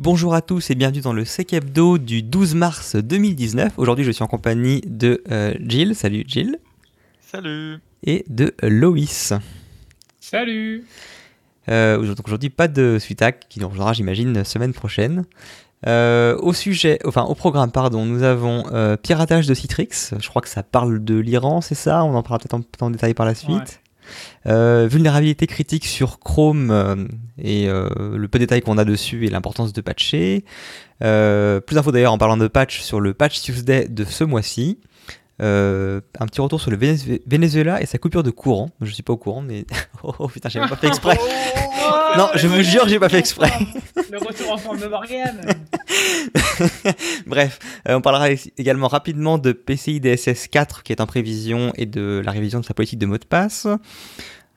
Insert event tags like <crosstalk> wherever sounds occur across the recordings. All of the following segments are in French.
Bonjour à tous et bienvenue dans le Sec Hebdo du 12 mars 2019. Aujourd'hui, je suis en compagnie de euh, Jill. Salut Jill. Salut. Et de Loïs. Salut. Euh, aujourd'hui, pas de Suitac qui nous rejoindra, j'imagine, semaine prochaine. Euh, au sujet, enfin au programme, pardon, nous avons euh, piratage de Citrix. Je crois que ça parle de l'Iran, c'est ça? On en parlera peut-être en, détail par la suite. Euh, vulnérabilité critique sur Chrome euh, et euh, le peu de détails qu'on a dessus et l'importance de patcher. plus d'infos d'ailleurs en parlant de patch sur le Patch Tuesday de ce mois-ci. un petit retour sur le Venezuela et sa coupure de courant. Je suis pas au courant, mais <laughs> oh, putain, j'ai pas fait exprès. <laughs> non, je vous jure, j'ai pas fait exprès. le retour en forme de Morgane. <laughs> Bref, on parlera également rapidement de PCI DSS 4 qui est en prévision et de la révision de sa politique de mot de passe.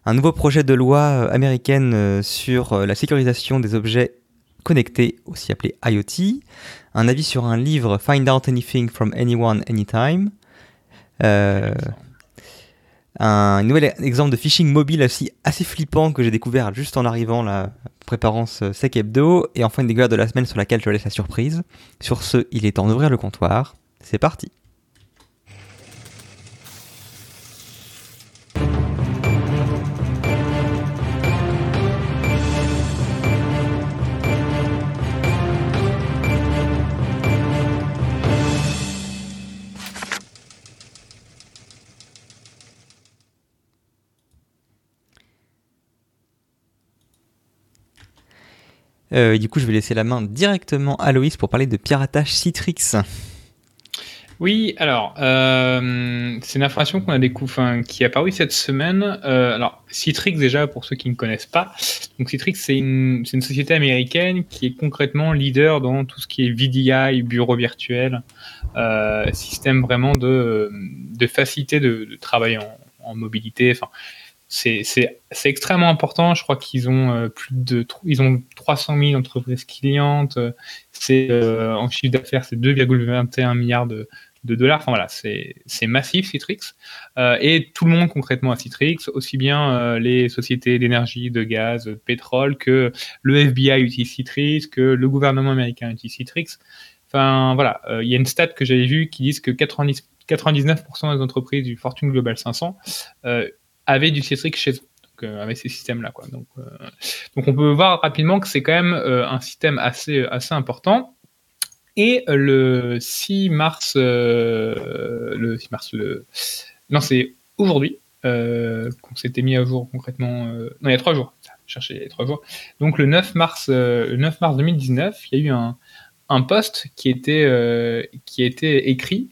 Un nouveau projet de loi euh, américaine euh, sur euh, la sécurisation des objets connectés, aussi appelé IoT, un avis sur un livre Find Out Anything from Anyone Anytime, un nouvel exemple de phishing mobile aussi assez flippant que j'ai découvert juste en arrivant là, préparant ce Sec Hebdo, et enfin une découverte de la semaine sur laquelle je laisse la surprise. Sur ce, il est temps d'ouvrir le comptoir. C'est parti. Euh, du coup, je vais laisser la main directement à Loïs pour parler de piratage Citrix. Oui, alors, euh, c'est une information qu'on a découvert, qui est apparue cette semaine. Euh, alors, Citrix, déjà, pour ceux qui ne connaissent pas, donc Citrix, c'est une, société américaine qui est concrètement leader dans tout ce qui est VDI, bureau virtuel, système vraiment de, facilité de, travail en, mobilité. C'est extrêmement important. Je crois qu'ils ont euh, plus de ils ont 300 000 entreprises clientes. C'est euh, en chiffre d'affaires, c'est 2,21 milliards de, de, dollars. Enfin voilà, c'est massif Citrix. Euh, et tout le monde concrètement à Citrix, aussi bien les sociétés d'énergie, de gaz, de pétrole, que le FBI utilise Citrix, que le gouvernement américain utilise Citrix. Enfin voilà, il y a une stat que j'avais vue qui dit que 90, 99% des entreprises du Fortune Global 500 avait du Citrix chez eux. Donc, euh, avec ces systèmes-là. Quoi. Donc, euh, donc, on peut voir rapidement que c'est quand même euh, un système assez, assez important. Et le 6 mars, le 6 mars, non, c'est aujourd'hui qu'on s'était mis à jour concrètement. non, il y a trois jours. Chercher les trois jours. Donc le 9 mars, le 9 mars 2019, il y a eu un, un post qui était, qui a été écrit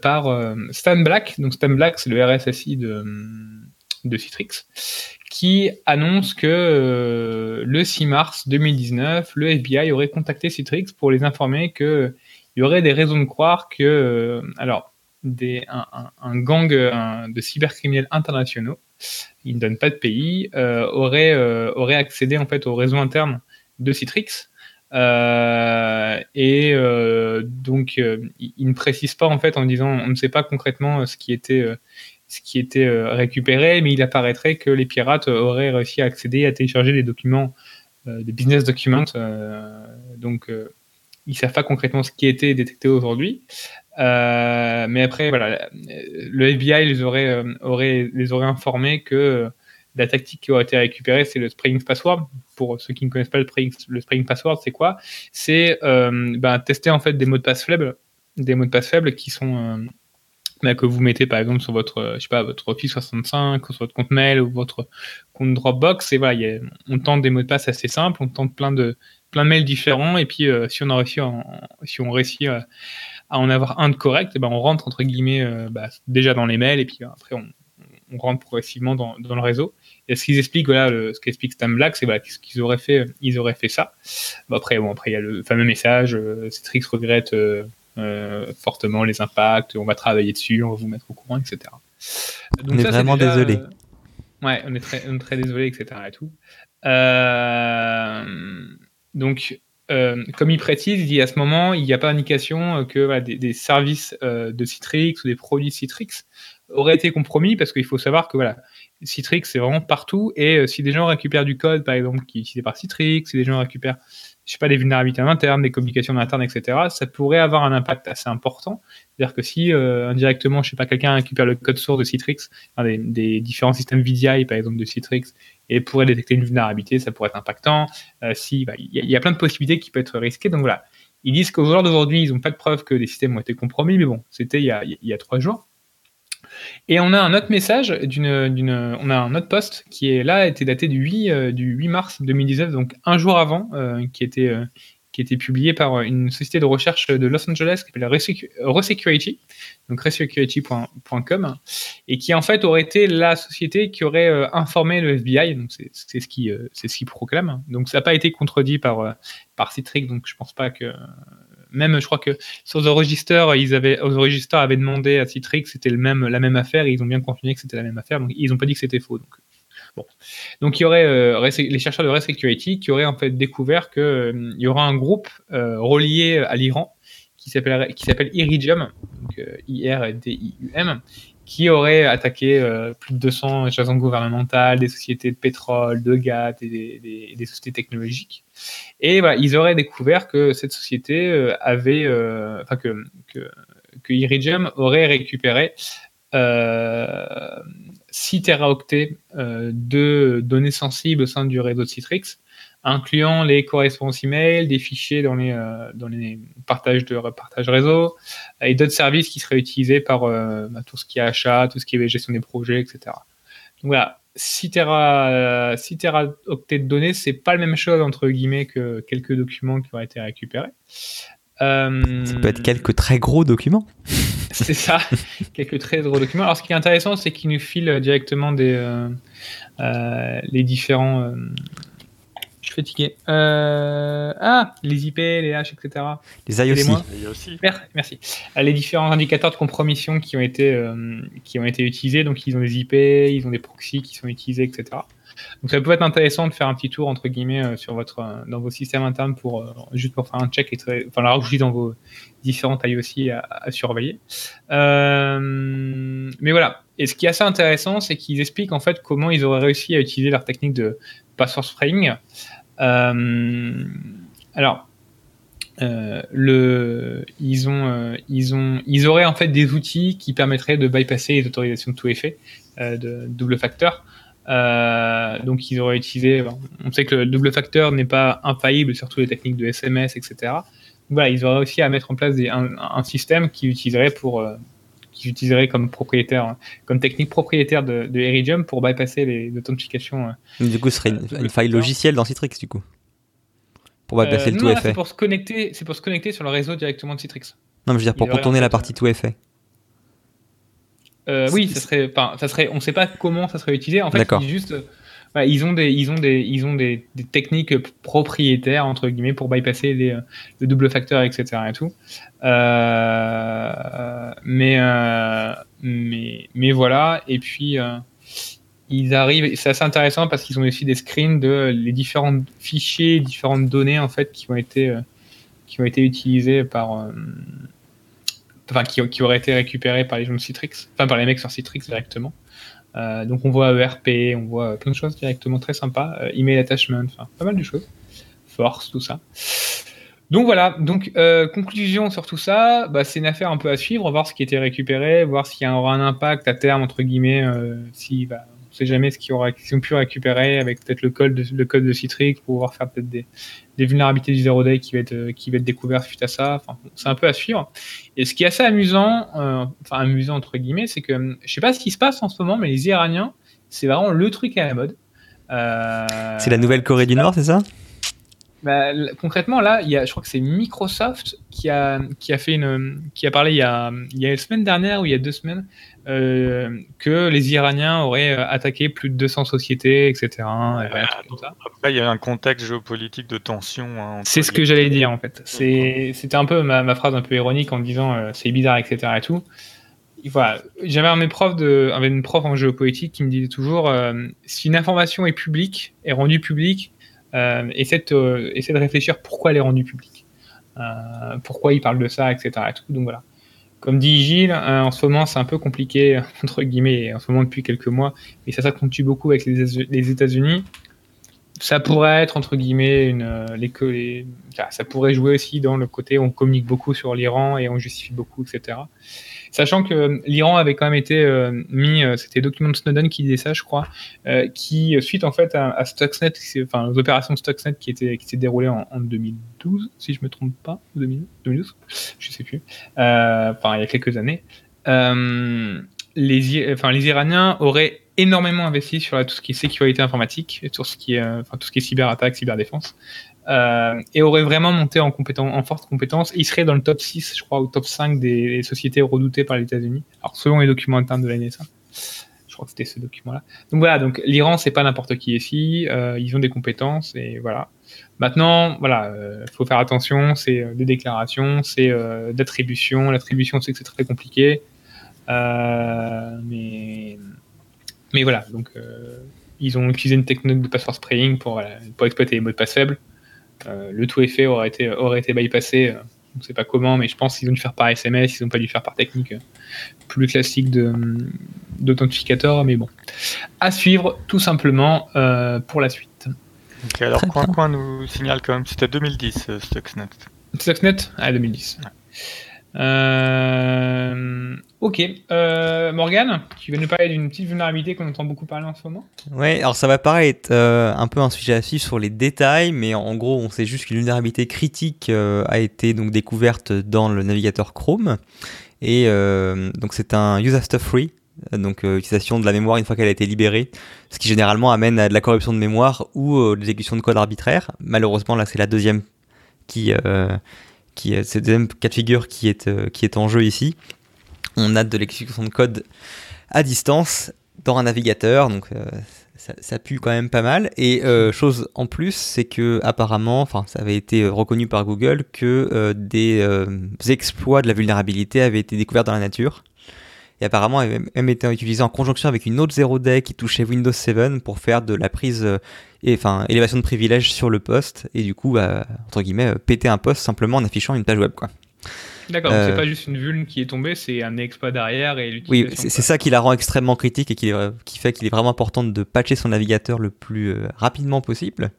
par Stan Black. Donc Stan Black, c'est le RSSI de de Citrix, qui annonce que euh, le 6 mars 2019, le FBI aurait contacté Citrix pour les informer qu'il y aurait des raisons de croire que, euh, alors, un, gang de cybercriminels internationaux, ils ne donnent pas de pays, euh, aurait, aurait accédé en fait au réseau interne de Citrix. et donc, il, ne précise pas en fait en disant, on ne sait pas concrètement ce qui était ce qui était euh, récupéré, mais il apparaîtrait que les pirates auraient réussi à accéder à télécharger des documents, euh, des business documents. Euh, donc, ils savent pas concrètement ce qui été détecté aujourd'hui. mais après, voilà, le FBI les aurait, aurait, les aurait informés que la tactique qui aurait été récupérée, c'est le Spring Password. Pour ceux qui ne connaissent pas le Spring Password, c'est quoi? C'est ben, tester en fait des mots de passe faibles, des mots de passe faibles qui sont que vous mettez par exemple sur votre, euh, je sais pas, votre Office 65, sur votre compte mail ou votre compte Dropbox. Et voilà, on tente des mots de passe assez simples, on tente plein de, plein mails différents. Et puis, euh, si on a si on réussit à, en avoir un de correct, et eh ben on rentre entre guillemets euh, bah, déjà dans les mails et puis après on, rentre progressivement dans, dans, le réseau. Et ce qu'ils expliquent, voilà, ce qu'explique Stan Black, c'est voilà, qu'ils auraient fait, ils auraient fait ça. Après, bon, après il y a le fameux message, Citrix regrette fortement les impacts, on va travailler dessus, on va vous mettre au courant, etc. Donc on est vraiment désolé. Euh, ouais, on est très, très désolé, etc. Et tout. Euh, donc, comme il précise, il dit à ce moment, il n'y a pas d'indication que des, services de Citrix ou des produits Citrix auraient été compromis parce qu'il faut savoir que voilà, Citrix c'est vraiment partout et si des gens récupèrent du code par exemple qui est utilisé par Citrix, si des gens récupèrent je sais pas, des vulnérabilités en interne, des communications en interne, etc., ça pourrait avoir un impact assez important. C'est-à-dire que si euh, indirectement, je sais pas, quelqu'un récupère le code source de Citrix, des, différents systèmes VDI, par exemple, de Citrix, et pourrait détecter une vulnérabilité, ça pourrait être impactant. Euh, si, bah, il y, a plein de possibilités qui peuvent être risquées. Donc voilà, ils disent qu'au jour d'aujourd'hui, ils n'ont pas de preuve que des systèmes ont été compromis, mais bon, c'était il, il y a trois jours. Et on a un autre message on a un autre post qui est là, était daté du 8, euh, du 8 mars 2019, donc un jour avant, euh, qui était, euh, publié par une société de recherche de Los Angeles qui s'appelle Resecurity, donc resecurity.com, et qui en fait aurait été la société qui aurait informé le FBI, donc c'est, ce qui, proclame. Donc ça n'a pas été contredit par, par Citrix, donc je pense pas que même, je crois que sur The Register, ils avaient, demandé à Citrix, c'était le même, la même affaire, et ils ont bien confirmé que c'était la même affaire, donc ils n'ont pas dit que c'était faux. Donc, donc il y aurait euh, les chercheurs de Resecurity qui auraient en fait découvert qu'il euh, y aura un groupe euh, relié à l'Iran qui s'appelle Iridium, donc I R D I U M, qui aurait attaqué euh, plus de 200 agences gouvernementales, des sociétés de pétrole, de gaz et des, sociétés technologiques. Et ils auraient découvert que cette société euh, avait, euh, enfin que, que, que, Iridium aurait récupéré 6 teraoctets de données sensibles au sein du réseau de Citrix incluant les correspondances email, des fichiers dans les, euh, dans les partages de partage réseau et d'autres services qui seraient utilisés par euh, bah, tout ce qui est achat, tout ce qui est gestion des projets, etc. Donc voilà, 6 Tera, 6 octets de données, c'est pas la même chose entre guillemets que quelques documents qui auraient été récupérés. Euh, ça peut être quelques très gros documents. <laughs> c'est ça, quelques très gros documents. Alors ce qui est intéressant, c'est qu'ils nous filent directement des, les différents fatigué. Euh, ah, les IP, les H, etc. Les IOC. aussi. Merci. Euh, les différents indicateurs de compromission qui ont été euh, qui ont été utilisés. Donc ils ont des IP, ils ont des proxys qui sont utilisés, etc. Donc ça peut être intéressant de faire un petit tour entre guillemets sur votre dans vos systèmes internes pour juste pour faire un check et enfin la rajouter dans vos différentes IOC à, à surveiller. mais voilà. Et ce qui est assez intéressant, c'est qu'ils expliquent en fait comment ils auraient réussi à utiliser leur technique de password spraying alors, euh, ils ont, euh, ils ont, ils auraient en fait des outils qui permettraient de bypasser les autorisations de tout effet, de double facteur. donc ils auraient utilisé, on sait que le double facteur n'est pas infaillible sur toutes les techniques de SMS, etc. Voilà, ils auraient aussi à mettre en place un, système qui utiliserait pour, qui utiliserait comme propriétaire, comme technique propriétaire de, de Iridium pour bypasser les authentifications. Euh, du coup, ce serait une, faille logicielle dans Citrix, du coup Pour bypasser le euh, tout effet. C'est pour, se connecter, pour se connecter sur le réseau directement de Citrix. Non, mais je veux dire, pour contourner la partie tout effet. Euh, oui, ça serait, ça serait, on ne sait pas comment ça serait utilisé. En fait, juste, ils ont des, ils ont des, ils ont des, techniques propriétaires entre guillemets pour bypasser les, le double facteur, etc. Et tout. Euh, mais, euh, mais, mais voilà. Et puis euh, ils arrivent. C'est assez intéressant parce qu'ils ont aussi des screens de les différents fichiers, différentes données en fait qui ont été qui ont été utilisés par enfin qui, qui, auraient été récupérés par les gens de Citrix, enfin par les mecs sur Citrix directement. Euh, donc on voit ERP, on voit plein de choses directement très sympas, euh, email attachment, enfin pas mal de choses, force, tout ça. Donc voilà, donc euh, conclusion sur tout ça, bah, c'est une affaire un peu à suivre, voir ce qui a été récupéré, voir s'il y aura un impact à terme entre guillemets, si bah, sait jamais ce qu'ils ont pu récupérer avec peut-être le code de, le code de Citrix pour pouvoir faire peut-être des, vulnérabilités du zero day qui va être qui va être découvert suite à ça. Enfin, c'est un peu à suivre. Et ce qui est assez amusant, euh, enfin amusant entre guillemets, c'est que je sais pas ce qui se passe en ce moment, mais les Iraniens, c'est vraiment le truc à la mode. Euh, c'est la nouvelle Corée du Nord, c'est ça? Bah, concrètement, là, il y a, je crois que c'est Microsoft qui a, qui a fait une, qui a parlé il y a, il y a une semaine dernière ou il y a deux semaines euh, que les Iraniens auraient euh, attaqué plus de 200 sociétés, etc. Après, il y a un contexte géopolitique de tension. Hein, c'est ce que j'allais dire en fait. C'était un peu ma, ma, phrase un peu ironique en disant euh, c'est bizarre, etc. Et tout. Voilà. J'avais un de, une prof en géopolitique qui me disait toujours si une information est publique, est rendue publique euh, essaie, de, essaie, de, réfléchir pourquoi elle est rendue publique, euh, pourquoi il parle de ça, etc. Donc voilà. Comme dit Gilles, hein, en ce moment c'est un peu compliqué, <laughs> entre guillemets, en ce moment depuis quelques mois, mais ça s'accentue beaucoup avec les, les États-Unis. ça pourrait être entre guillemets une les, ça pourrait jouer aussi dans le côté on communique beaucoup sur l'Iran et on justifie beaucoup etc Sachant que l'Iran avait quand même été euh, mis, euh, c'était document de Snowden qui disait ça, je crois, euh, qui suite en fait à, Stuxnet, enfin aux opérations Stuxnet qui étaient qui s'est déroulées en, 2012, si je me trompe pas, 2012, je sais plus, il y a quelques années. les, Iraniens auraient énormément investi sur tout ce qui est sécurité informatique, sur ce qui est, tout ce qui est cyberattaque, cyberdéfense, euh, et aurait vraiment monté en, forte compétence. Il serait dans le top 6, je crois, ou top 5 des, sociétés redoutées par les États-Unis. Alors, selon les documents internes de la NSA. Je crois que c'était ce document-là. Donc voilà, donc l'Iran, c'est pas n'importe qui ici. Euh, ils ont des compétences et voilà. Maintenant, voilà, il euh, faut faire attention. C'est des déclarations, c'est d'attribution. L'attribution, c'est que c'est très compliqué. mais, mais voilà, donc ils ont utilisé une technique de password spraying pour, pour exploiter les mots de passe faibles. Euh, le tout effet aurait été, aurait été bypassé. Euh, on ne sait pas comment, mais je pense qu'ils ont dû faire par SMS, ils n'ont pas dû faire par technique euh, plus classique d'authentificateur, mais bon. À suivre, tout simplement, pour la suite. alors, Coin Coin nous signale quand même, c'était 2010, Stuxnet. Stuxnet? Ah, 2010. Euh, ok. Euh, Morgane, tu veux nous parler d'une petite vulnérabilité qu'on entend beaucoup parler en ce moment Ouais, alors ça va paraître euh, un peu un sujet à suivre sur les détails, mais en gros, on sait juste qu'une vulnérabilité critique a été donc découverte dans le navigateur Chrome. Et donc c'est un use after free, donc utilisation de la mémoire une fois qu'elle a été libérée, ce qui généralement amène à de la corruption de mémoire ou l'exécution de code arbitraire. Malheureusement, là, c'est la deuxième qui c'est le deuxième cas de figure qui est, euh, qui est en jeu ici. On a de l'exécution de code à distance dans un navigateur, donc euh, ça, pue quand même pas mal. Et euh, chose en plus, c'est que apparemment, enfin, ça avait été reconnu par Google que des exploits de la vulnérabilité avaient été découverts dans la nature et apparemment elle avait même été utilisée en conjonction avec une autre zero day qui touchait Windows 7 pour faire de la prise euh, et enfin élévation de privilèges sur le poste et du coup bah, entre guillemets euh, péter un poste simplement en affichant une page web quoi. D'accord, c'est euh, pas juste une vulne qui est tombée, c'est un exploit derrière et Oui, c'est ça qui la rend extrêmement critique et qui, qui fait qu'il est vraiment important de patcher son navigateur le plus rapidement possible.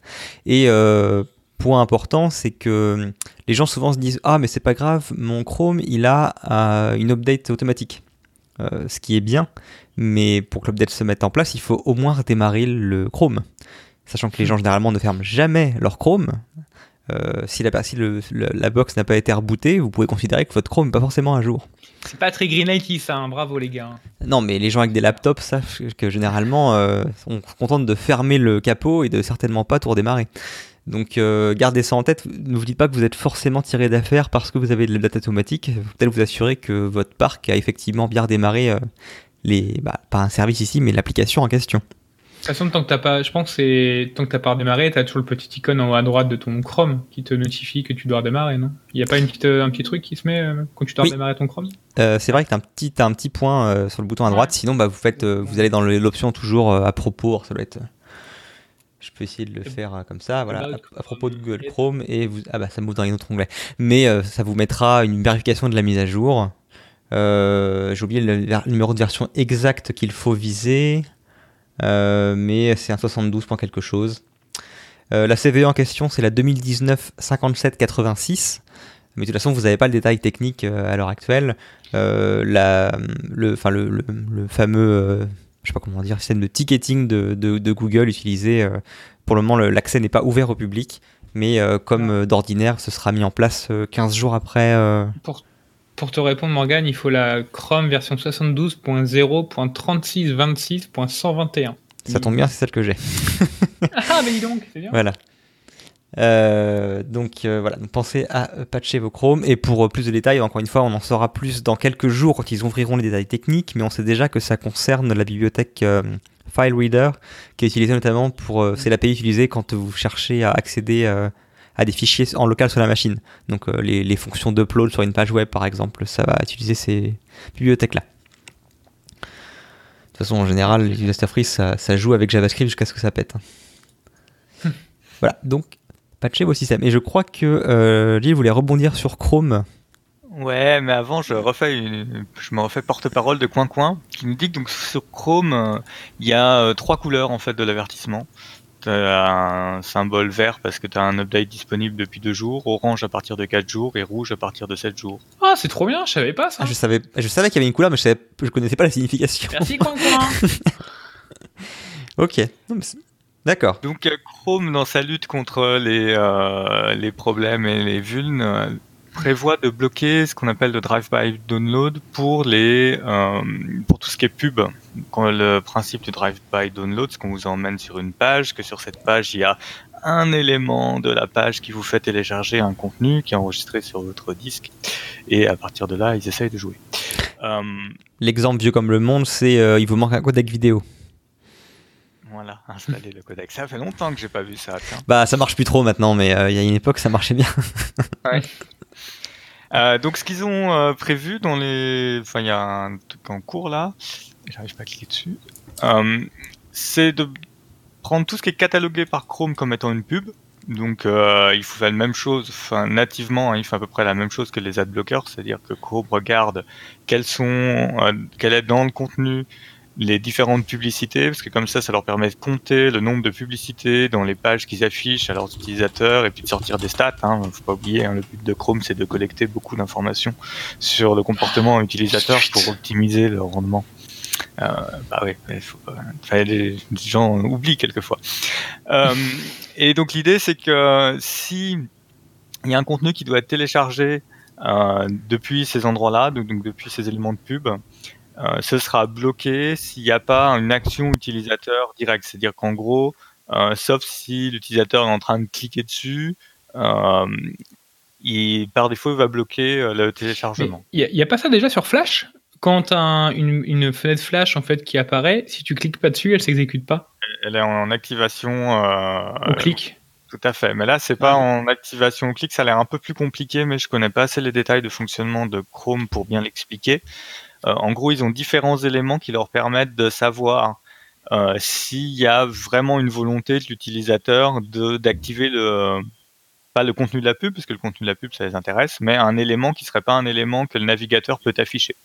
Et point important, c'est que les gens souvent se disent ah mais c'est pas grave, mon Chrome il a une update automatique. Euh, ce qui est bien, mais pour que l'update se mette en place, il faut au moins redémarrer le Chrome. Sachant que les gens généralement ne ferment jamais leur Chrome. Euh, si, la, la box n'a pas été rebootée, vous pouvez considérer que votre Chrome n'est pas forcément à jour. C'est pas très green ça, hein. bravo les gars. Non, mais les gens avec des laptops savent que généralement euh, sont contents de fermer le capot et de certainement pas tout redémarrer. Donc euh, gardez ça en tête, ne vous dites pas que vous êtes forcément tiré d'affaire parce que vous avez de la data automatique, peut-être vous assurer que votre parc a effectivement bien redémarré, euh, les, bah, pas un service ici, mais l'application en question. De toute façon, tant que t'as pas, je pense que c'est tant que t'as pas redémarré, t'as toujours le petit icône en haut à droite de ton Chrome qui te notifie que tu dois redémarrer, non? Il n'y a pas une petite, un petit truc qui se met euh, quand tu dois redémarrer ton Chrome? C'est vrai que t'as un petit, as un petit point sur le bouton à droite. Sinon, bah, vous faites, vous allez dans l'option toujours à propos. Ça doit être je peux essayer de le faire euh, comme ça, voilà, à, propos de Google Chrome, et vous, ah bah ça m'ouvre dans un autre onglet. Mais euh, ça vous mettra une vérification de la mise à jour. Euh, j'ai oublié le, numéro de version exact qu'il faut viser, mais c'est un 72 point quelque chose. la CVE en question, c'est la 2019 5786. Mais de toute façon, vous n'avez pas le détail technique à l'heure actuelle. la, le, le, le, fameux je sais pas comment dire, système de ticketing de, de, Google utilisé. Euh, pour le moment, l'accès n'est pas ouvert au public, mais euh, comme euh, d'ordinaire, ce sera mis en place 15 jours après. Pour, pour, te répondre, Morgan, il faut la Chrome version 72.0.3626.121. Ça tombe bien, c'est celle que j'ai. ah, mais dis donc, c'est bien. <laughs> Voilà. Euh, donc euh, voilà, pensez à patcher vos Chrome. Et pour euh, plus de détails, encore une fois, on en saura plus dans quelques jours quand ils ouvriront les détails techniques, mais on sait déjà que ça concerne la bibliothèque File Reader, qui est utilisée notamment pour. c'est l'API utilisée quand vous cherchez à accéder à des fichiers en local sur la machine. Donc les, les, fonctions d'upload sur une page web, par exemple, ça va utiliser ces bibliothèques-là. De toute façon, en général, les Free, ça, ça joue avec JavaScript jusqu'à ce que ça pète. Hum. Voilà, donc patcher vos systèmes. Et je crois que euh, Gilles voulait rebondir sur Chrome. Ouais, mais avant, je refais je me refais porte-parole de Coin Coin qui nous dit que donc sur Chrome, il y a euh, trois couleurs en fait de l'avertissement. tu as un symbole vert parce que tu as un update disponible depuis deux jours, orange à partir de 4 jours et rouge à partir de 7 jours. Ah, c'est trop bien, je savais pas ça. Ah, je savais, je savais qu'il y avait une couleur, mais je, savais, je connaissais pas la signification. Merci, coin, coin. <laughs> ok. D'accord. Donc euh, Chrome, dans sa lutte contre les, euh, les problèmes et les vulnes, euh, prévoit de bloquer ce qu'on appelle le drive-by download pour les euh, pour tout ce qui est pub. Quand le principe du drive-by download, c'est qu'on vous emmène sur une page, que sur cette page il y a un élément de la page qui vous fait télécharger un contenu qui est enregistré sur votre disque, et à partir de là, ils essayent de jouer. Euh, L'exemple vieux comme le monde, c'est euh, il vous manque un codec vidéo. Voilà, <laughs> installer le codec. Ça fait longtemps que j'ai pas vu ça. Tiens. Bah, ça marche plus trop maintenant, mais euh, il y a une époque, ça marchait bien. <laughs> ouais. Euh, donc ce qu'ils ont euh, prévu dans les, enfin il y a un truc en cours là, j'arrive pas à cliquer dessus, euh, c'est de prendre tout ce qui est catalogué par Chrome comme étant une pub. Donc euh, il faut faire la même chose, enfin nativement, hein, il fait à peu près la même chose que les adblockers, c'est-à-dire que Chrome regarde quels sont, euh, quel est dans le contenu les différentes publicités, parce que comme ça, ça leur permet de compter le nombre de publicités dans les pages qu'ils affichent à leurs utilisateurs et puis de sortir des stats. Hein. Faut pas oublier, hein, le but de Chrome, c'est de collecter beaucoup d'informations sur le comportement utilisateur pour optimiser le rendement. Euh, bah oui, il les gens oublient quelquefois. Euh, <laughs> et donc l'idée, c'est que si il y a un contenu qui doit être téléchargé euh, depuis ces endroits-là, donc, donc depuis ces éléments de pub, ce sera bloqué s'il n'y a pas une action utilisateur directe. C'est-à-dire qu'en gros, euh, sauf si l'utilisateur est en train de cliquer dessus, euh, il, par défaut, il va bloquer le téléchargement. Il n'y a, a, pas ça déjà sur Flash? Quand as une, une, fenêtre Flash en fait, qui apparaît, si tu cliques pas dessus, elle s'exécute pas? Elle est en activation. au clic tout à fait. Mais là, c'est pas en activation au clic. Ça a l'air un peu plus compliqué, mais je connais pas assez les détails de fonctionnement de Chrome pour bien l'expliquer. Euh, en gros, ils ont différents éléments qui leur permettent de savoir euh, s'il y a vraiment une volonté de l'utilisateur d'activer le pas le contenu de la pub parce que le contenu de la pub ça les intéresse, mais un élément qui serait pas un élément que le navigateur peut afficher,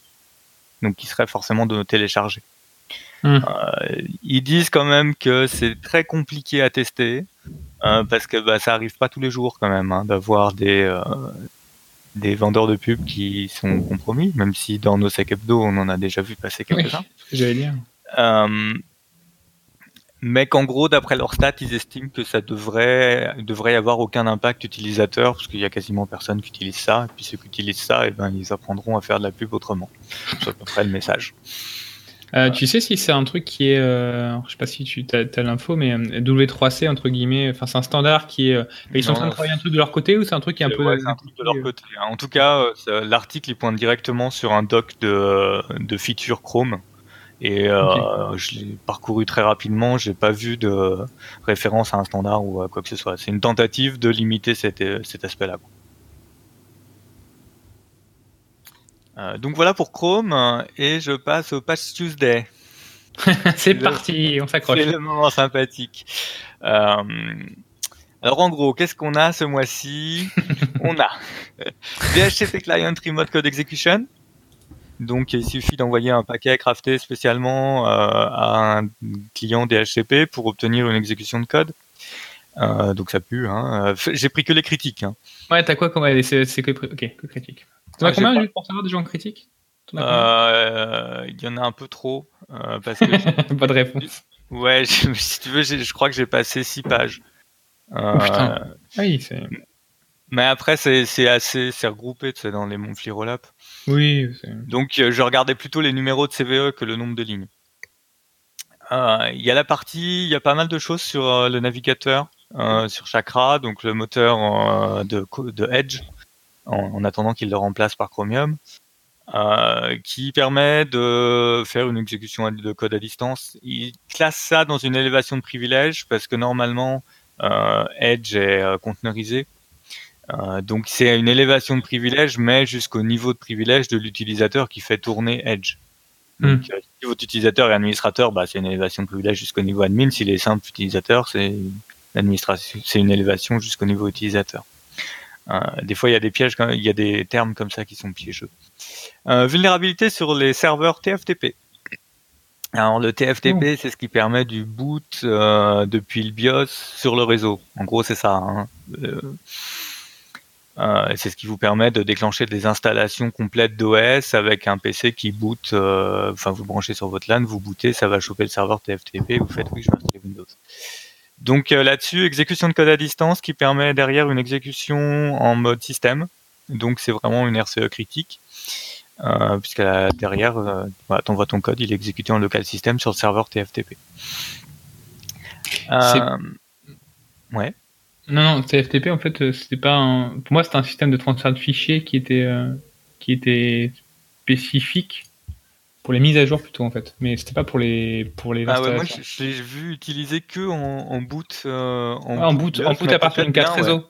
donc qui serait forcément de télécharger. Mmh. Euh, ils disent quand même que c'est très compliqué à tester euh, parce que bah, ça arrive pas tous les jours quand même hein, d'avoir des euh, des vendeurs de pubs qui sont compromis, même si dans nos sec hebdo on en a déjà vu passer quelques-uns. Oui, j'allais dire. Euh, mais qu'en gros, d'après leurs stats, ils estiment que ça devrait, devrait y avoir aucun impact utilisateur, parce qu'il y a quasiment personne qui utilise ça, et puis ceux qui utilisent ça, et ben, ils apprendront à faire de la pub autrement. C'est à peu près le message. Euh, tu sais si c'est un truc qui est, euh, je sais pas si tu as, as l'info, mais euh, W3C entre guillemets, enfin c'est un standard qui est, ils sont en train de travailler un truc de leur côté ou c'est un truc qui est un peu. Ouais, un truc de leur côté. En tout cas, l'article il pointe directement sur un doc de, de feature Chrome. Et okay. je l'ai parcouru très rapidement, j'ai pas vu de référence à un standard ou à quoi que ce soit. C'est une tentative de limiter cet, cet aspect-là. Euh, donc voilà pour Chrome et je passe au Patch Tuesday. <laughs> c'est parti, on s'accroche. C'est le moment sympathique. Euh, alors en gros, qu'est-ce qu'on a ce mois-ci <laughs> On a DHCP Client Remote Code Execution. Donc il suffit d'envoyer un paquet crafté spécialement euh, à un client DHCP pour obtenir une exécution de code. Euh, donc ça pue. Hein. J'ai pris que les critiques. Hein. Ouais, t'as quoi comme c'est que ok que critiques. T'en as combien pas... pour savoir des gens critiques? Il euh, y en a un peu trop. Euh, parce que pas <laughs> de réponse. Ouais, je, <laughs> si tu veux, je crois que j'ai passé 6 pages. Euh, oh, putain. Oui, c'est. Mais après, c'est assez c'est regroupé tu sais, dans les Monthly Rollup. Oui. Donc, je regardais plutôt les numéros de CVE que le nombre de lignes. Il y a la partie, il y a pas mal de choses sur le navigateur, sur Chakra, donc le moteur de, de Edge en, en attendant qu'il le remplace par Chromium, euh, qui permet de faire une exécution de code à distance. Il classe ça dans une élévation de privilège parce que normalement euh, Edge est euh, conteneurisé. Donc c'est une élévation de privilège, mais jusqu'au niveau de privilège de l'utilisateur qui fait tourner Edge. Donc, mm. si votre utilisateur est administrateur, bah, c'est une élévation de privilège jusqu'au niveau admin. S'il est simple utilisateur, c'est l'administration, c'est une élévation jusqu'au niveau utilisateur. Euh, des fois, il y a des pièges, il y a des termes comme ça qui sont piégeux. Euh, vulnérabilité sur les serveurs TFTP. Alors le TFTP, c'est ce qui permet du boot euh, depuis le BIOS sur le réseau. En gros, c'est ça. Hein. Euh, euh, c'est ce qui vous permet de déclencher des installations complètes d'OS avec un PC qui boot. Enfin, vous branchez sur votre LAN, vous bootez, ça va choper le serveur TFTP. Vous faites oui, je vais installer Windows. Donc là-dessus, exécution de code à distance qui permet derrière une exécution en mode système. Donc c'est vraiment une RCE critique. Euh, puisque derrière, euh, t'envoies ton code, il est exécuté en local system sur le serveur TFTP. Euh, ouais. Non, non, TFTP en fait, c'était pas un... pour moi c'était un système de transfert de fichiers qui était qui était spécifique pour les mises à jour plutôt en fait, mais c'était pas pour les pour les. Ah ouais, moi je l'ai vu utiliser que en, boot. en, en, boot, en boot à partir d'une carte réseau.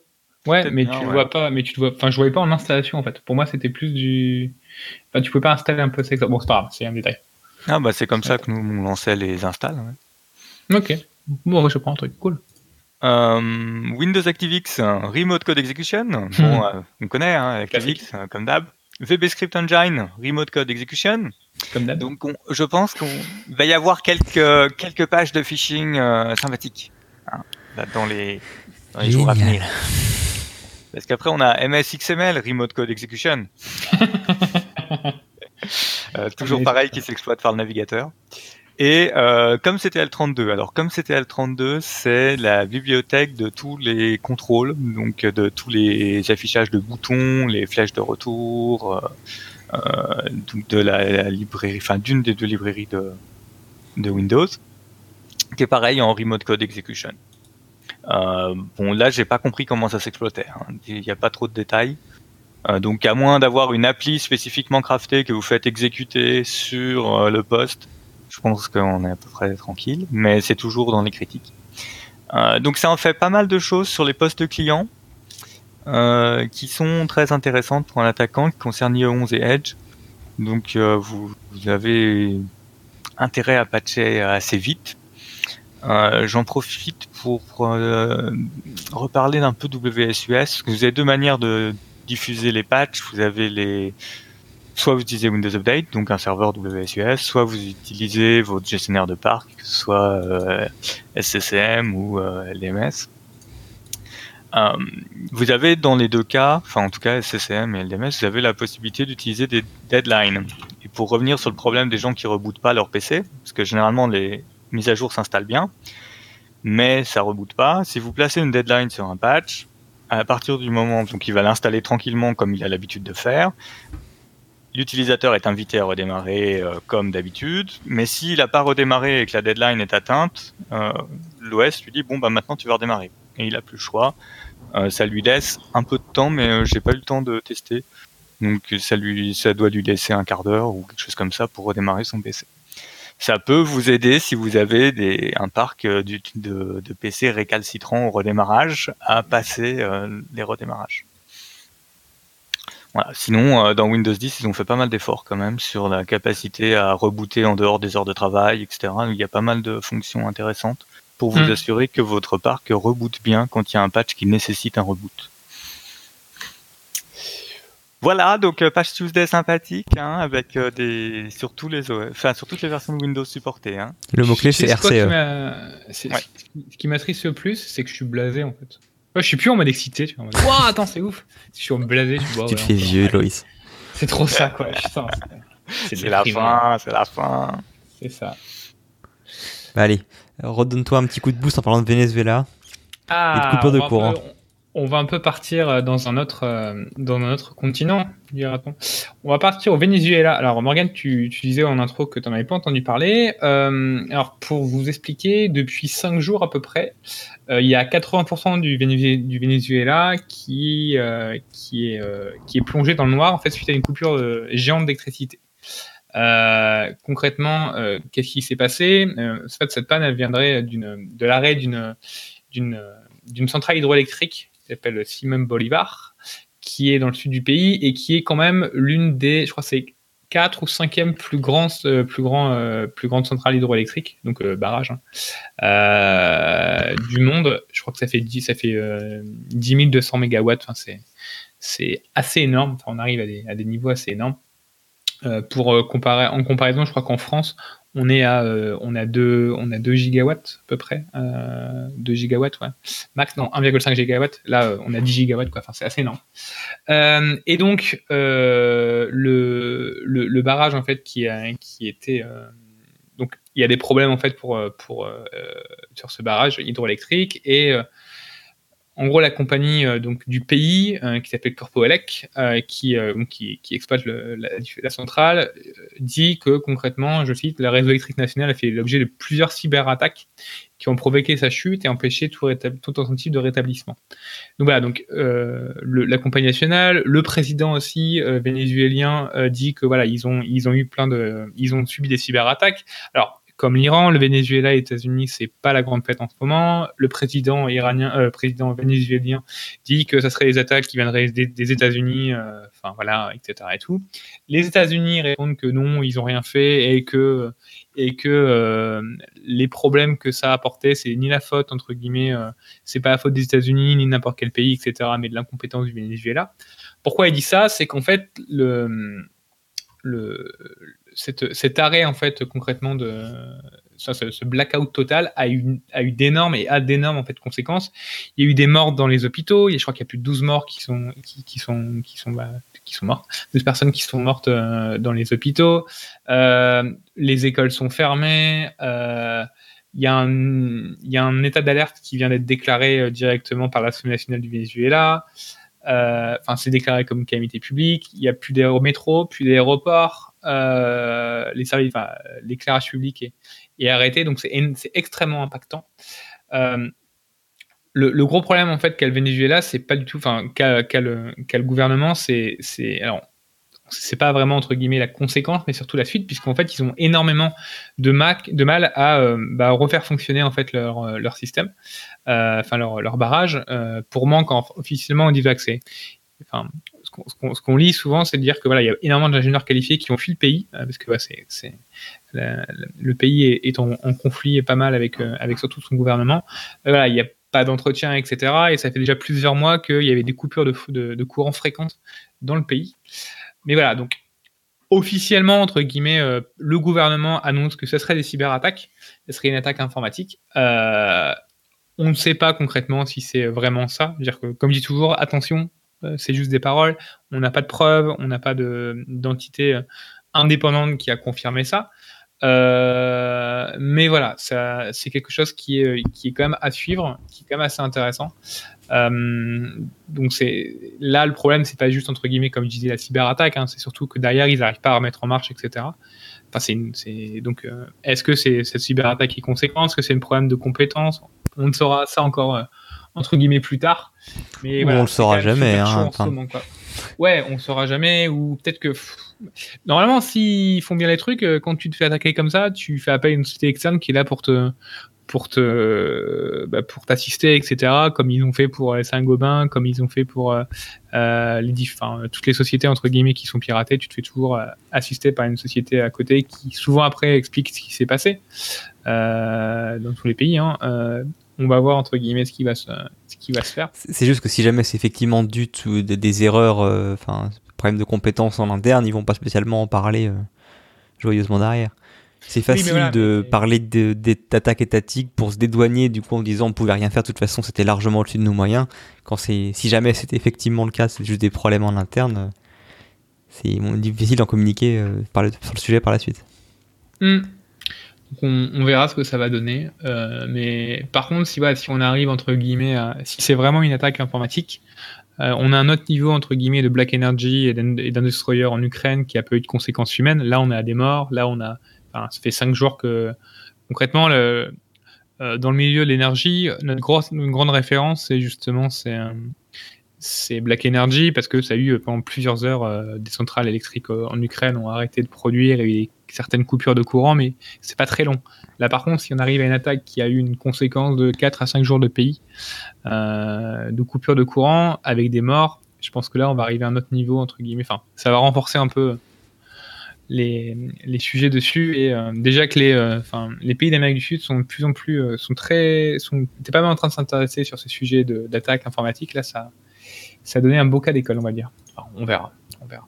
Ouais, mais tu vois pas, mais tu vois, enfin je voyais pas en installation en fait. Pour moi c'était plus du Enfin, tu peux pas installer un peu ça. Bon, c'est pas grave, c'est un détail. Ah, bah, c'est comme ça que nous, on lançait les installs. Ok. Bon, je prends un truc. Cool. Euh, Windows ActiveX, Remote Code Execution. <laughs> Bon, euh, on connaît hein, ActiveX, euh, comme d'hab. VB Script Engine, Remote Code Execution. Comme d'hab. Donc, je pense qu'il va y avoir quelques, quelques pages de phishing sympathiques hein, dans les, dans les jours à venir. Parce qu'après, on a MSXML, Remote Code Execution. <laughs> Euh, toujours pareil qui s'exploite par le navigateur. Et euh, comme CTL32, alors comme CTL32, c'est la bibliothèque de tous les contrôles, donc de tous les affichages de boutons, les flèches de retour, euh, d'une des deux librairies de, Windows, qui est pareil en Remote Code Execution. bon, là, j'ai pas compris comment ça s'exploitait. Hein. Il n'y a pas trop de détails. Euh, donc à moins d'avoir une appli spécifiquement craftée que vous faites exécuter sur euh, le poste, je pense qu'on est à peu près tranquille, mais c'est toujours dans les critiques. Euh, donc ça en fait pas mal de choses sur les postes clients qui sont très intéressantes pour un attaquant qui concerne IE11 et Edge. Donc vous, avez intérêt à patcher assez vite. J'en profite pour reparler d'un peu WSUS. Vous avez deux manières de diffuser les patchs, vous avez les soit vous utilisez Windows Update, donc un serveur WSUS, soit vous utilisez votre gestionnaire de parc, que ce soit euh, SCCM ou euh, LDMS. Euh, vous avez dans les deux cas, enfin en tout cas SCCM et LDMS, vous avez la possibilité d'utiliser des deadlines. Et pour revenir sur le problème des gens qui rebootent pas leur PC, parce que généralement les mises à jour s'installent bien, mais ça reboot pas. Si vous placez une deadline sur un patch, à partir du moment où il va l'installer tranquillement comme il a l'habitude de faire, l'utilisateur est invité à redémarrer euh, comme d'habitude, mais s'il n'a pas redémarré et que la deadline est atteinte, euh, l'OS lui dit bon bah maintenant tu vas redémarrer et il a plus le choix. Euh, ça lui laisse un peu de temps, mais j'ai pas eu le temps de tester, donc ça lui ça doit lui laisser un quart d'heure ou quelque chose comme ça pour redémarrer son PC ça peut vous aider si vous avez un parc euh, de, PC récalcitrant au redémarrage à passer euh, les redémarrages. Sinon, euh, dans Windows 10, ils ont fait pas mal d'efforts quand même sur la capacité à rebooter en dehors des heures de travail, etc. Il y a pas mal de fonctions intéressantes pour vous hmm. assurer que votre parc reboote bien quand il y a un patch qui nécessite un reboot. Voilà, donc euh, Patch Tuesday sympathique, hein, avec euh, des sur tous les enfin sur toutes les versions de Windows supportées. Hein. Le mot clé c'est RCE. Ce qui m'attriste le plus, c'est que je suis blasé en fait. je suis plus en mode excité. Tu vois, attends, c'est ouf. Je suis blasé. Tu, vois, tu te fais vieux, Loïs. C'est trop ça, quoi. c'est la fin, c'est la fin. C'est ça. Bah, allez, redonne-toi un petit coup de boost en parlant de Venezuela. Ah, et de coupure de courant on va un peu partir euh, dans un autre, euh, dans un autre continent, On va partir au Venezuela. Alors, Morgan, tu, disais en intro que tu n'en avais pas entendu parler. Euh, alors, pour vous expliquer, depuis 5 jours à peu près, il y a 80% du, du, Venezuela qui, qui, est, qui est plongé dans le noir, en fait, suite à une coupure géante d'électricité. Concrètement, qu'est-ce qui s'est passé? Fait, cette panne, elle viendrait de l'arrêt d'une centrale hydroélectrique qui s'appelle Simon Bolivar, qui est dans le sud du pays et qui est quand même l'une des, je crois c'est 4 ou 5e plus, grand, euh, plus, grand, euh, plus grande centrale hydroélectrique, donc euh, barrage, hein, du monde. Je crois que ça fait 10, ça fait, 10 200 mégawatts. Enfin, c'est, assez énorme. On arrive à des niveaux assez énormes. Pour comparer, en comparaison, je crois qu'en France, on est à euh, on a 2 on a 2 gigawatts à peu près. Euh, 2 gigawatts ouais. Max non 1,5 gigawatts. Là euh, on a 10 gigawatts quoi. Enfin c'est assez énorme. Euh, et donc le, le, le barrage en fait qui a qui était donc il y a des problèmes en fait pour pour sur ce barrage hydroélectrique et en gros, la compagnie euh, donc du pays euh, qui s'appelle Corpoelec, euh, qui, qui, qui, exploite le, la, la, centrale, dit que concrètement, je cite, la réseau électrique national a fait l'objet de plusieurs cyberattaques qui ont provoqué sa chute et empêché tout, tout tentative de rétablissement. Donc voilà, donc le, la compagnie nationale, le président aussi vénézuélien dit que voilà, ils ont ils ont eu plein de, ils ont subi des cyberattaques. Alors comme l'Iran, le Venezuela et les États-Unis, c'est pas la grande fête en ce moment. Le président iranien, euh, président vénézuélien dit que ça serait les attaques qui viendraient des, des États-Unis, euh, enfin voilà, etc. et tout. Les États-Unis répondent que non, ils ont rien fait et que et que euh, les problèmes que ça a apporté, c'est ni la faute entre guillemets, c'est pas la faute des États-Unis ni n'importe quel pays, etc. Mais de l'incompétence du Venezuela. Pourquoi il dit ça? C'est qu'en fait le le cet arrêt en fait concrètement de ça, ce, blackout total a eu, a eu d'énormes et a d'énormes en fait conséquences. Il y a eu des morts dans les hôpitaux. je crois qu'il y a plus de 12 morts qui sont qui, sont qui sont bah, qui sont mortes, 12 personnes qui sont mortes euh, dans les hôpitaux. Euh, les écoles sont fermées. Euh, il y, il y a un état d'alerte qui vient d'être déclaré directement par l'Assemblée nationale du Venezuela. Enfin, c'est déclaré comme calamité publique. Il n'y a plus d'aérométro, plus d'aéroports euh, les services, l'éclairage public est, arrêté, donc c'est extrêmement impactant. Euh, le, gros problème en fait qu'a le Venezuela, c'est pas du tout, enfin qu'a qu le, le, gouvernement, c'est, alors c'est pas vraiment entre guillemets la conséquence, mais surtout la suite, puisqu'en fait ils ont énormément de, mal à euh, bah, refaire fonctionner en fait leur, leur système, euh, enfin leur, leur barrage, euh, pour manque en, officiellement accès. Enfin, ce qu'on lit souvent, c'est de dire que voilà, il y a énormément d'ingénieurs qualifiés qui ont fui le pays euh, parce que bah, c'est le pays est, en, conflit pas mal avec euh, avec surtout son gouvernement. Euh, voilà, il n'y a pas d'entretien, etc. Et ça fait déjà plusieurs mois qu'il y avait des coupures de, de courant fréquentes dans le pays. Mais voilà, donc officiellement, entre guillemets, le gouvernement annonce que ce serait des cyberattaques, ce serait une attaque informatique. Euh, on ne sait pas concrètement si c'est vraiment ça. -dire que, comme je dis toujours, attention, euh, c'est juste des paroles. On n'a pas de preuves, on n'a pas d'entité euh, indépendante qui a confirmé ça. Euh, mais voilà, c'est quelque chose qui est, qui est quand même à suivre, qui est quand même assez intéressant. Euh, donc c'est là le problème, c'est pas juste entre guillemets comme je disais la cyberattaque, hein, c'est surtout que derrière ils n'arrivent pas à remettre en marche, etc. Enfin, c'est donc est-ce que c'est cette cyberattaque qui est conséquence, est-ce que c'est un problème de compétence? On ne saura ça encore entre guillemets plus tard. Mais on le saura jamais. Hein, ouais, on le saura jamais. Ou peut-être que normalement, s'ils font bien les trucs, euh, quand tu te fais attaquer comme ça, tu fais appel à une société externe qui est là pour te pour te bah, pour t'assister etc comme ils ont fait pour Saint-Gobain comme ils ont fait pour euh, euh toutes les sociétés entre guillemets qui sont piratées tu te fais toujours euh, assister par une société à côté qui souvent après explique ce qui s'est passé euh, dans tous les pays hein on va voir entre guillemets ce qui va se, ce qui va se faire. C'est juste que si jamais c'est effectivement dû à des erreurs, euh, enfin, problème de compétences en interne, ils vont pas spécialement en parler euh, joyeusement derrière. C'est facile de parler d'attaques étatiques pour se dédouaner du coup en disant on pouvait rien faire de toute façon c'était largement au-dessus de nos moyens. Quand si jamais c'était effectivement le cas, c'est juste des problèmes en interne, c'est difficile d'en communiquer euh, par le, sur le sujet par la suite. Hmm on, verra ce que ça va donner. Euh, mais par contre, si, si on arrive entre guillemets, si c'est vraiment une attaque informatique, euh, on a un autre niveau entre guillemets de Black Energy et d'un destroyer en Ukraine qui a peu eu de conséquences humaines. Là, on a des morts. Là, on a, ça fait cinq jours que concrètement, euh, dans le milieu de l'énergie, notre grosse, une grande référence, c'est justement c'est c'est Black Energy parce que ça a eu pendant plusieurs heures des centrales électriques en Ukraine ont arrêté de produire et certaines coupures de courant, mais c'est pas très long. Là, par contre, si on arrive à une attaque qui a eu une conséquence de 4 à 5 jours de pays, euh, de coupure de courant avec des morts, je pense que là, on va arriver à un autre niveau, entre guillemets. Enfin, ça va renforcer un peu les, les sujets dessus. Et euh, déjà que les, euh, enfin, les pays d'Amérique du Sud sont de plus en plus, sont très, sont, pas mal en train de s'intéresser sur ces sujets d'attaque informatique. Là, ça, ça a donné un beau cas d'école, on va dire. On verra. On verra.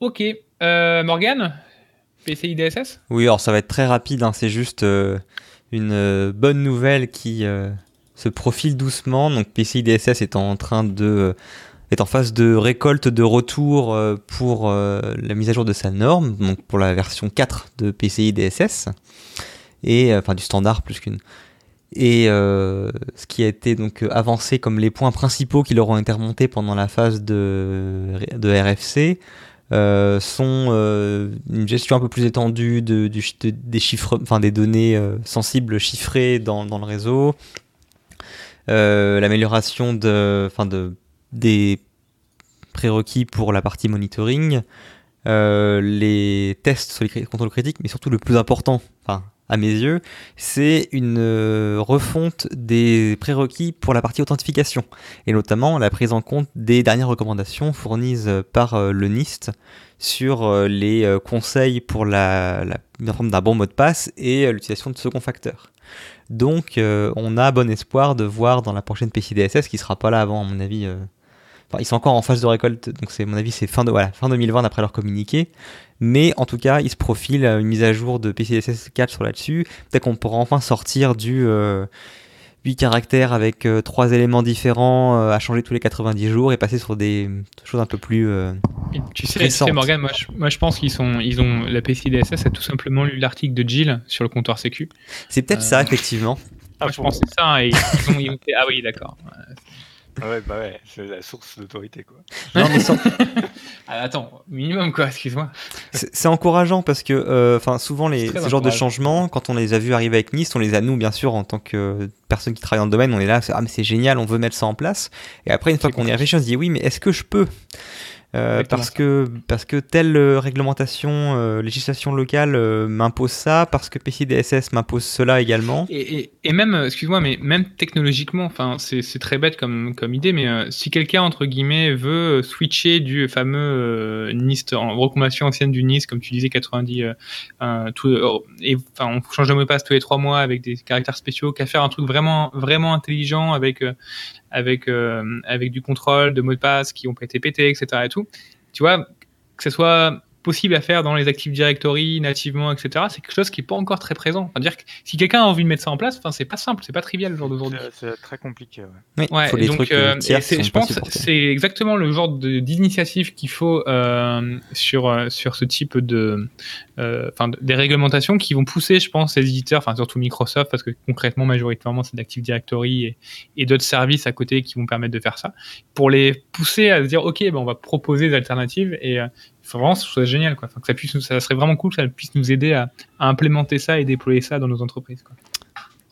Ok. Morgane PCI DSS Oui, alors ça va être très rapide, hein, c'est juste une bonne nouvelle qui se profile doucement. Donc PCI DSS est en train de est en phase de récolte de retour pour la mise à jour de sa norme, donc pour la version 4 de PCI DSS et enfin du standard plus qu'une. Et euh, ce qui a été donc avancé comme les points principaux qui leur ont été remontés pendant la phase de, de RFC euh, sont euh, une gestion un peu plus étendue de, des chiffres, enfin des données sensibles chiffrées dans, dans le réseau, l'amélioration de, enfin de, des prérequis pour la partie monitoring, les tests sur les contrôles critiques, mais surtout le plus important, à mes yeux, c'est une euh, refonte des prérequis pour la partie authentification, et notamment la prise en compte des dernières recommandations fournies par euh, le NIST sur euh, les conseils pour la, la d'un bon mot de passe et l'utilisation de second facteur. Donc on a bon espoir de voir dans la prochaine PCDSS, qui sera pas là avant à mon avis ils sont encore en phase de récolte, donc c'est mon avis c'est fin de voilà, fin 2020 d'après leur communiqué. Mais en tout cas, il se profile une mise à jour de PCSS 4 sur là-dessus. Peut-être qu'on pourra enfin sortir du 8 euh, caractères avec euh, trois éléments différents euh, à changer tous les 90 jours et passer sur des choses un peu plus. tu sais, Morgan, moi je, moi je, pense qu'ils sont, ils ont la PCDSS a tout simplement lu l'article de Jill sur le comptoir Sécu. C'est peut-être ça effectivement. Ah, je pense que c'est ça. Et ils ont, ils ont fait... Ah oui, d'accord. Ah ouais, bah ouais, c'est la source d'autorité, quoi. <laughs> Non, mais sans... ah, attends, minimum, quoi, excuse-moi. C'est encourageant parce que, euh, enfin, souvent, les, ce genre de changements, quand on les a vus arriver avec Nice, on les a, nous, bien sûr, en tant que personne qui travaille dans le domaine, on est là, ah, mais c'est génial, on veut mettre ça en place. Et après, une fois qu'on y réfléchit, on se dit, oui, mais est-ce que je peux? Euh, parce que parce que telle euh, réglementation, euh, législation locale m'impose ça, parce que PCDSS m'impose cela également. Et, et, même, excuse-moi, mais même technologiquement, enfin, c'est très bête comme comme idée, mais si quelqu'un entre guillemets veut switcher du fameux NIST en recommandation ancienne du NIST, comme tu disais 90, tout, et enfin, on change de mot de passe tous les trois mois avec des caractères spéciaux, qu'à faire un truc vraiment vraiment intelligent avec avec, euh, avec du contrôle de mots de passe qui ont été pétés, etc. Et tout. Tu vois, que ce soit possible à faire dans les Active Directory nativement, etc. C'est quelque chose qui n'est pas encore très présent. Enfin, dire que si quelqu'un a envie de mettre ça en place, enfin, c'est pas simple, c'est pas trivial le genre d'aujourd'hui. C'est très compliqué. Ouais. ouais donc, euh, je pense que c'est exactement le genre d'initiative qu'il faut euh, sur euh, sur ce type de, euh, enfin, des réglementations qui vont pousser, je pense, les éditeurs, enfin surtout Microsoft, parce que concrètement, majoritairement, c'est d'Active Directory et, et d'autres services à côté qui vont permettre de faire ça, pour les pousser à se dire, ok, ben, on va proposer des alternatives et vraiment, ce serait génial, quoi. que ça, puisse, ça serait vraiment cool que ça puisse nous aider à, implémenter ça et déployer ça dans nos entreprises. Quoi.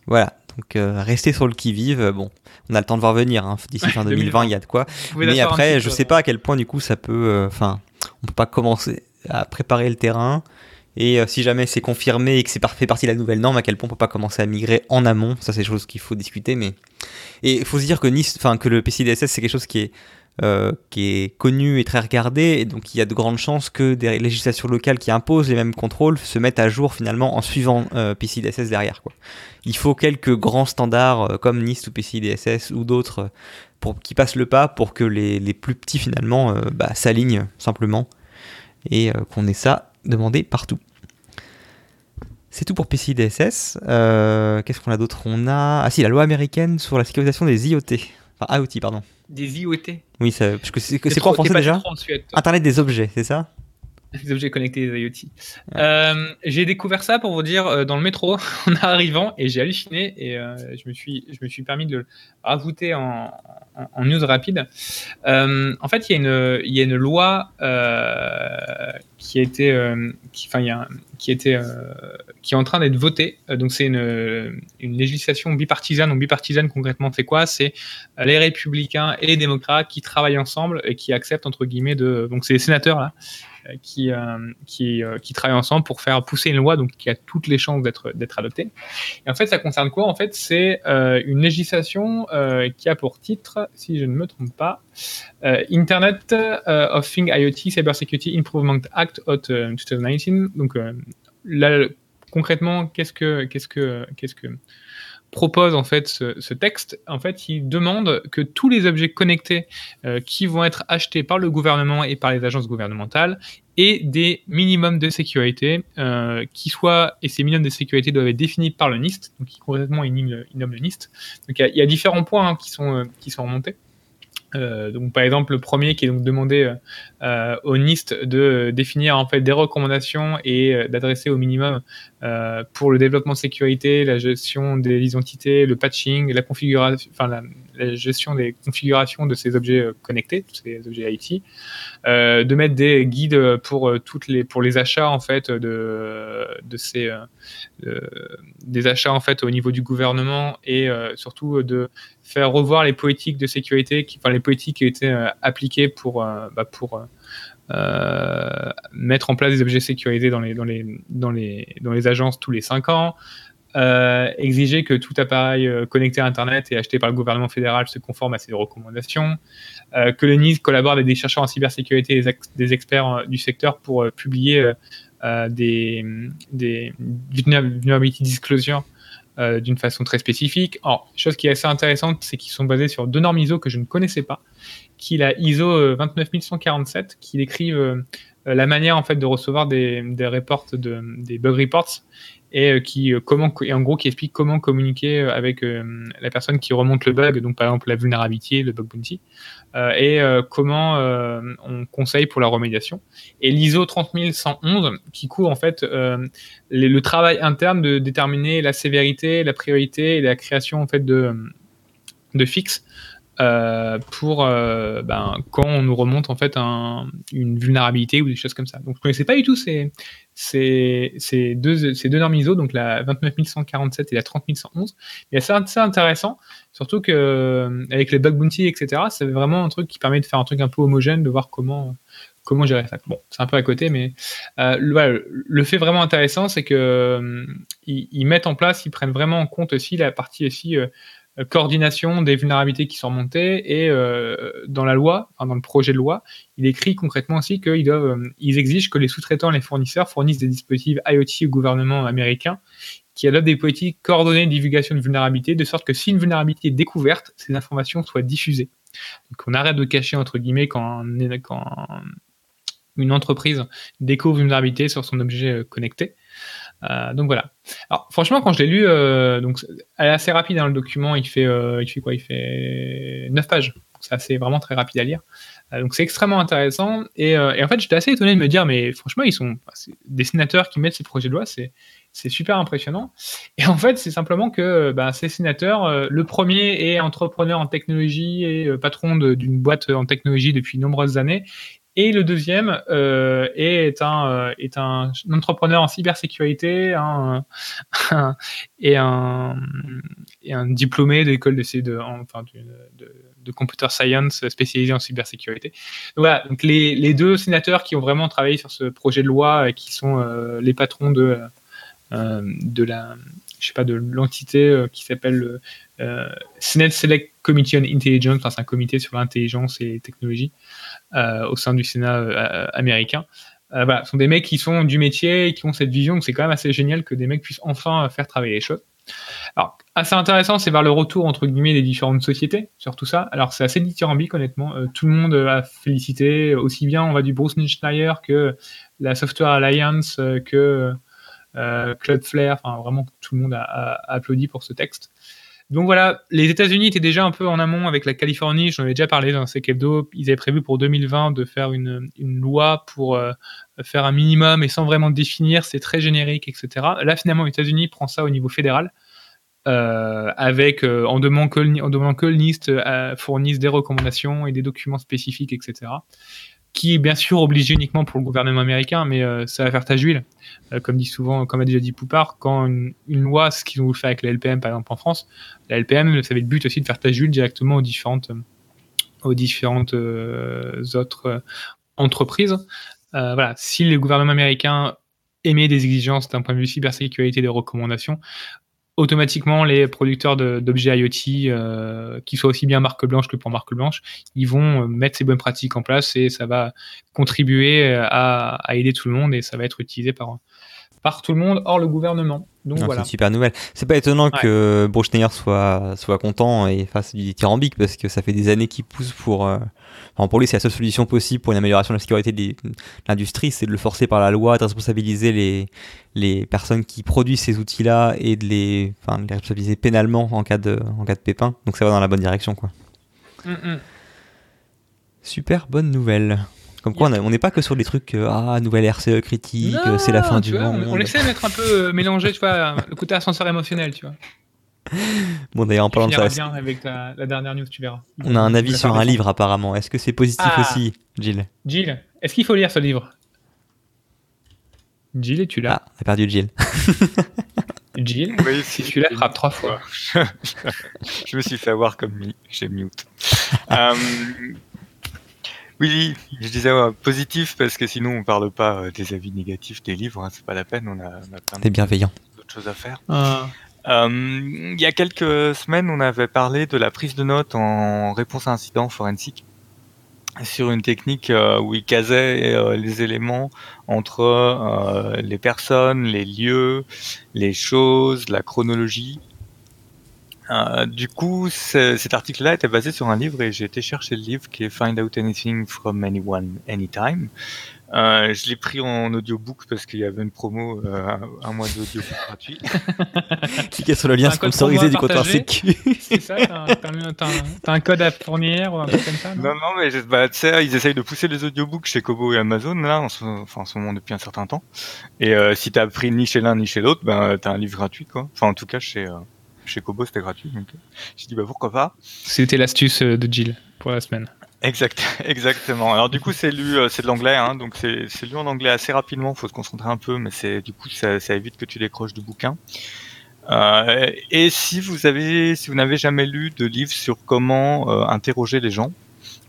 Voilà, donc euh, rester sur le qui-vive. Bon, on a le temps de voir venir. Hein. D'ici fin <laughs> 2020, il y a de quoi. Mais après, je sais pas à quel point du coup ça peut. Euh, enfin, on peut pas commencer à préparer le terrain. Et euh, si jamais c'est confirmé et que c'est fait partie de la nouvelle norme, à quel point on peut pas commencer à migrer en amont? Ça, c'est des choses qu'il faut discuter. Mais et il faut se dire que Nice, enfin que le PCDSS, c'est quelque chose qui est euh, qui est connu et très regardé, et donc il y a de grandes chances que des législations locales qui imposent les mêmes contrôles se mettent à jour finalement en suivant euh, PCI-DSS derrière. Il faut quelques grands standards euh, comme NIST ou PCI-DSS ou d'autres pour qui passent le pas pour que les, les plus petits finalement bah, s'alignent simplement et qu'on ait ça demandé partout. C'est tout pour PCI DSS. Qu'est-ce qu'on a d'autre? On a. Ah si, la loi américaine sur la sécurisation des IoT. Enfin, IoT, pardon. Des IoT Oui, parce que c'est quoi en français déjà Internet des objets, c'est ça <laughs> des objets connectés des IoT. Euh, j'ai découvert ça pour vous dire euh, dans le métro <laughs> en arrivant et j'ai halluciné et euh, je me suis je me suis permis de le rajouter en, en, news rapide. en fait, il y a une il y a une loi qui a été qui enfin il y a qui était qui est en train d'être votée. donc c'est une une législation bipartisane. Donc bipartisane concrètement c'est quoi? C'est les républicains et les démocrates qui travaillent ensemble et qui acceptent entre guillemets de donc c'est les sénateurs là qui, euh, qui, euh, qui, travaillent ensemble pour faire pousser une loi donc qui a toutes les chances d'être adoptée. Et en fait, ça concerne quoi? En fait, c'est une législation qui a pour titre, si je ne me trompe pas, Internet of Things IoT Cybersecurity Improvement Act of 2019. Donc là, concrètement, qu'est-ce que qu'est-ce que qu'est-ce que propose en fait ce, texte, en fait, il demande que tous les objets connectés euh, qui vont être achetés par le gouvernement et par les agences gouvernementales et des minimums de sécurité qui soient, et ces minimums de sécurité doivent être définis par le NIST, donc qui concrètement il nomme le NIST. Donc il y, a différents points hein, qui, sont, qui sont remontés. Euh, donc par exemple le premier qui est donc demandé euh, au NIST de définir en fait des recommandations et euh, d'adresser au minimum pour le développement de sécurité, la gestion des identités, le patching, la configuration, la gestion des configurations de ces objets euh, connectés, ces objets IT, euh, de mettre des guides pour euh, toutes les pour les achats en fait de de ces euh, des achats en fait au niveau du gouvernement et surtout de faire revoir les politiques de sécurité, qui, enfin les politiques qui été appliquées pour bah, pour euh, mettre en place des objets sécurisés dans les, dans les, dans les, dans les agences tous les 5 ans, euh, exiger que tout appareil euh, connecté à Internet et acheté par le gouvernement fédéral se conforme à ces recommandations, euh, que le NIST collabore avec des chercheurs en cybersécurité et des, experts du secteur pour publier des, vulnerability disclosure d'une façon très spécifique. Alors, chose qui est assez intéressante, c'est qu'ils sont basés sur deux normes ISO que je ne connaissais pas, qui la ISO 29147, qui décrivent la manière en fait de recevoir des, des reports de, des bug reports et euh, qui euh, comment et en gros qui explique comment communiquer euh, avec la personne qui remonte le bug, donc par exemple la vulnérabilité, le bug bounty, et comment on conseille pour la remédiation. Et l'ISO 30111 qui couvre en fait le travail interne de déterminer la sévérité, la priorité et la création en fait de de fixes pour ben, quand on nous remonte en fait un, une vulnérabilité ou des choses comme ça. Donc je connaissais pas du tout ces, ces, deux, ces deux normes ISO, donc la 29147 et la 30111. Mais c'est assez intéressant, surtout que euh, avec les bug bounty, etc., c'est vraiment un truc qui permet de faire un truc un peu homogène, de voir comment comment gérer ça. Bon, c'est un peu à côté, mais euh, le, fait vraiment intéressant, c'est que euh, ils, mettent en place, ils prennent vraiment en compte aussi la partie aussi euh, coordination des vulnérabilités qui sont remontées et euh, dans la loi, enfin dans le projet de loi, il écrit concrètement aussi qu'ils doivent, euh, ils exigent que les sous-traitants, les fournisseurs fournissent des dispositifs IoT au gouvernement américain qui adoptent des politiques coordonnées de divulgation de vulnérabilité de sorte que si une vulnérabilité est découverte, ces informations soient diffusées. Donc on arrête de cacher entre guillemets quand, quand une entreprise découvre une vulnérabilité sur son objet connecté. Euh, donc voilà. Alors franchement, quand je l'ai lu, euh, donc elle est assez rapide dans hein, le document. Il fait, euh, il fait quoi? Il fait 9 pages. C'est vraiment très rapide à lire. Donc c'est extrêmement intéressant. Et, en fait, j'étais assez étonné de me dire, mais franchement, ils sont des sénateurs qui mettent ces projets de loi. C'est super impressionnant. Et en fait, c'est simplement que bah, ces sénateurs, le premier est entrepreneur en technologie et patron d'une boîte en technologie depuis de nombreuses années. Et le deuxième euh, est, un, euh, est un entrepreneur en cybersécurité un, <laughs> un, et, un, et un diplômé de, de, enfin, de, de, computer science spécialisé en cybersécurité. Voilà, donc les, les, deux sénateurs qui ont vraiment travaillé sur ce projet de loi et qui sont euh, les patrons de, euh, de la je l'entité euh, qui s'appelle euh, Senate Select Committee on Intelligence, enfin c'est un comité sur l'intelligence et technologie. Euh, au sein du Sénat euh, américain. Euh, voilà, ce sont des mecs qui sont du métier qui ont cette vision, c'est quand même assez génial que des mecs puissent enfin faire travailler les choses. Alors, assez intéressant, c'est vers le retour entre guillemets des différentes sociétés sur tout ça. Alors, c'est assez dithyrambique, honnêtement. Euh, tout le monde a félicité, aussi bien on va du Bruce Schneier que la Software Alliance, que euh, Cloudflare. Enfin, vraiment, tout le monde a, applaudi pour ce texte. Donc voilà, les États-Unis étaient déjà un peu en amont avec la Californie. J'en avais déjà parlé dans ces hebdo. Ils avaient prévu pour 2020 de faire une, loi pour euh, faire un minimum et sans vraiment définir. C'est très générique, etc. Là, finalement, les États-Unis prend ça au niveau fédéral. Euh, avec euh, en, demandant que le, NIST fournisse des recommandations et des documents spécifiques, etc qui est bien sûr obligé uniquement pour le gouvernement américain, mais euh, ça va faire tache d'huile. Euh, comme dit souvent, comme a déjà dit Poupard, quand une, loi, ce qu'ils ont fait avec la LPM par exemple en France, la LPM, ça avait le but aussi de faire tache d'huile directement aux différentes, aux différentes euh, autres entreprises. voilà, si le gouvernement américain émet des exigences d'un point de vue cybersécurité, des recommandations, automatiquement les producteurs d'objets IoT, euh, qui soient aussi bien marque blanche que pour marque blanche, ils vont euh, mettre ces bonnes pratiques en place et ça va contribuer à, à, aider tout le monde et ça va être utilisé par, par tout le monde hors le gouvernement. Donc Non, voilà. C'est une super nouvelle. C'est pas étonnant que Bruchsteiner soit, soit content et fasse du dithyrambique parce que ça fait des années qu'il pousse pour. euh, enfin, pour lui, c'est la seule solution possible pour une amélioration de la sécurité de de l'industrie, c'est de le forcer par la loi, de responsabiliser les, les personnes qui produisent ces outils-là et de les, enfin, de les responsabiliser pénalement en cas, de, en cas de pépin. Donc ça va dans la bonne direction. Quoi. Mm, mm. Super bonne nouvelle. Comme quoi, on n'est pas que sur des trucs, euh, ah, nouvelle RCE critique, Non, c'est la fin du vois, monde. On, on essaie de mettre un peu euh, mélanger, tu vois, le côté ascenseur émotionnel, tu vois. <laughs> Bon, d'ailleurs, en parlant de ça, bien avec la, la dernière news, tu verras. on a un avis sur un livre apparemment. Est-ce que c'est positif Ah. aussi, Jill? Jill, est-ce qu'il faut lire ce livre? Jill, es-tu là? Ah, on a perdu Jill. <laughs> Jill, Oui, si tu la frappe trois fois. <laughs> je me suis fait avoir comme mi- j'ai mute. Euh, oui, je disais ouais, positif parce que sinon on parle pas euh, des avis négatifs des livres, hein, c'est pas la peine, on a, on a plein bienveillant. d'autres choses à faire. Ah. Euh, il y a quelques semaines, on avait parlé de la prise de notes en réponse à incident forensique sur une technique euh, où il casait euh, les éléments entre euh, les personnes, les lieux, les choses, la chronologie. Euh, du coup, ce- cet article-là était basé sur un livre et j'ai été chercher le livre qui est Find Out Anything from Anyone Anytime. Euh, je l'ai pris en audiobook parce qu'il y avait une promo, euh, un mois d'audiobook gratuit. <laughs> Cliquez sur le lien sponsorisé du comptoir sécu. <laughs> C'est ça T'as un, t'as un- code à fournir ou un truc comme ça non Non, non, mais je- bah, tu sais, ils essayent de pousser les audiobooks chez Kobo et Amazon, là, en ce, enfin, en ce moment depuis un certain temps. Et euh, si t'as pris ni chez l'un ni chez l'autre, ben, t'as un livre gratuit, quoi. Enfin, en tout cas, chez, euh, chez Kobo, c'était gratuit. Donc, j'ai dit, bah, pourquoi pas. C'était l'astuce euh, de Jill pour la semaine. Exact, <laughs> exactement. Alors, du coup, c'est lu, euh, c'est de l'anglais, hein, donc c'est c'est lu en anglais assez rapidement, faut se concentrer un peu, mais c'est, du coup, ça, ça évite que tu décroches du bouquin. Euh, et si vous avez, si vous n'avez jamais lu de livre sur comment euh, interroger les gens,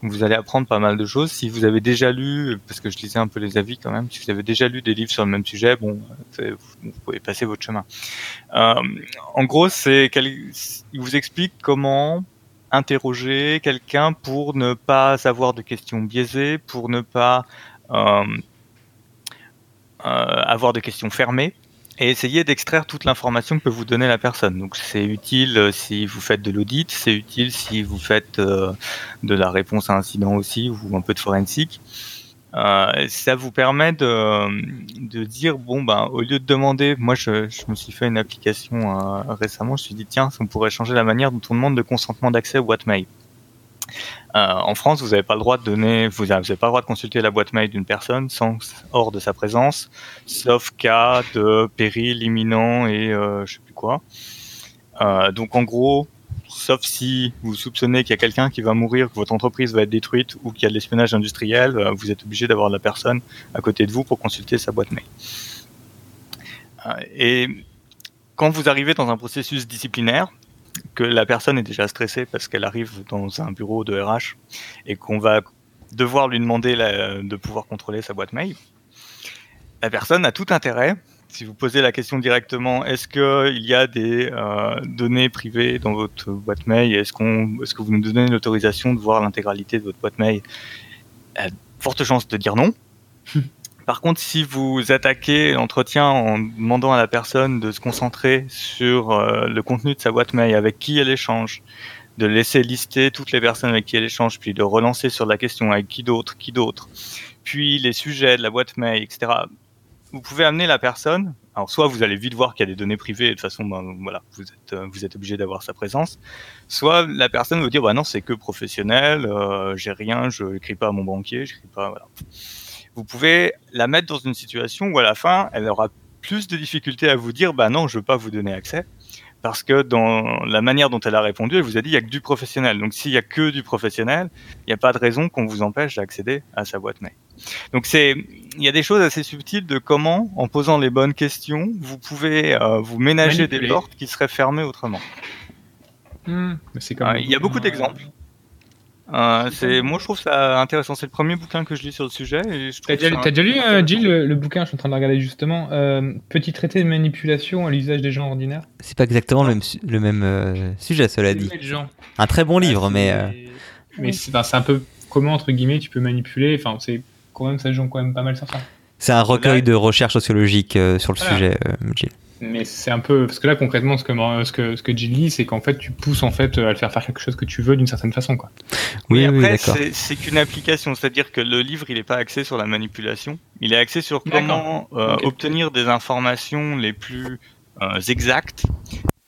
vous allez apprendre pas mal de choses. Si vous avez déjà lu, parce que je lisais un peu les avis quand même, si vous avez déjà lu des livres sur le même sujet, bon, vous, pouvez passer votre chemin. Euh, en gros, c'est il vous explique comment interroger quelqu'un pour ne pas avoir de questions biaisées, pour ne pas euh, euh, avoir de questions fermées et essayer d'extraire toute l'information que peut vous donner la personne. Donc c'est utile euh, si vous faites de l'audit, c'est utile si vous faites euh, de la réponse à incident aussi ou un peu de forensique. Euh, ça vous permet de, de dire bon ben au lieu de demander, moi je, je me suis fait une application récemment, je me suis dit tiens on pourrait changer la manière dont on demande de consentement d'accès aux boîtes mail. Euh, en France, vous n'avez pas le droit de donner, vous avez, vous avez pas le droit de consulter la boîte mail d'une personne sans hors de sa présence, sauf cas de péril imminent et euh, je sais plus quoi. Euh, donc en gros, sauf si vous soupçonnez qu'il y a quelqu'un qui va mourir, que votre entreprise va être détruite ou qu'il y a de l'espionnage industriel, euh, vous êtes obligé d'avoir la personne à côté de vous pour consulter sa boîte mail. Et quand vous arrivez dans un processus disciplinaire, que la personne est déjà stressée parce qu'elle arrive dans un bureau de RH et qu'on va devoir lui demander de pouvoir contrôler sa boîte mail, la personne a tout intérêt. Si vous posez la question directement, est-ce qu'il y a des euh, données privées dans votre boîte mail? Est-ce est-ce que vous nous donnez l'autorisation de voir l'intégralité de votre boîte mail? De fortes chances de dire non. <laughs> Par contre, si vous attaquez l'entretien en demandant à la personne de se concentrer sur euh, le contenu de sa boîte mail, avec qui elle échange, de laisser lister toutes les personnes avec qui elle échange, puis de relancer sur la question avec qui d'autre, qui d'autre, puis les sujets de la boîte mail, etc. Vous pouvez amener la personne. Alors, soit vous allez vite voir qu'il y a des données privées, et de toute façon, ben, voilà, vous êtes, euh, vous êtes obligé d'avoir sa présence. Soit la personne va dire, bah non, c'est que professionnel, euh, j'ai rien, je n'écris pas à mon banquier, je pas, voilà vous pouvez la mettre dans une situation où à la fin, elle aura plus de difficultés à vous dire bah non, je veux pas vous donner accès. Parce que dans la manière dont elle a répondu, elle vous a dit il y a que du professionnel. Donc s'il y a que du professionnel, il n'y a pas de raison qu'on vous empêche d'accéder à sa boîte mail. Donc c'est, il y a des choses assez subtiles de comment, en posant les bonnes questions, vous pouvez euh, vous ménager Manipuler. des portes qui seraient fermées autrement. Hmm, mais c'est comme il y a beaucoup d'exemples. Euh, c'est, moi je trouve ça intéressant. C'est le premier bouquin que je lis sur le sujet. Et je T'as déjà, ça t'as déjà lu, euh. Jill, le, le bouquin, je suis en train de regarder justement, euh, Petit traité de manipulation à l'usage des gens ordinaires C'est pas exactement le même, su- le même euh, sujet, cela dit. Un très bon livre, Ah, mais c'est- euh, Mais c'est un peu comment, entre guillemets, tu peux manipuler. Enfin, c'est quand même, ça joue quand même pas mal sur ça. C'est un recueil de recherche sociologique sur le sujet, Gilles. Mais c'est un peu parce que là concrètement ce que ce que ce que Jill dit c'est qu'en fait tu pousses en fait à le faire faire quelque chose que tu veux d'une certaine façon quoi. Oui, après c'est qu'une application, c'est-à-dire que le livre il n'est pas axé sur la manipulation, il est axé sur comment euh, obtenir des informations les plus euh, exactes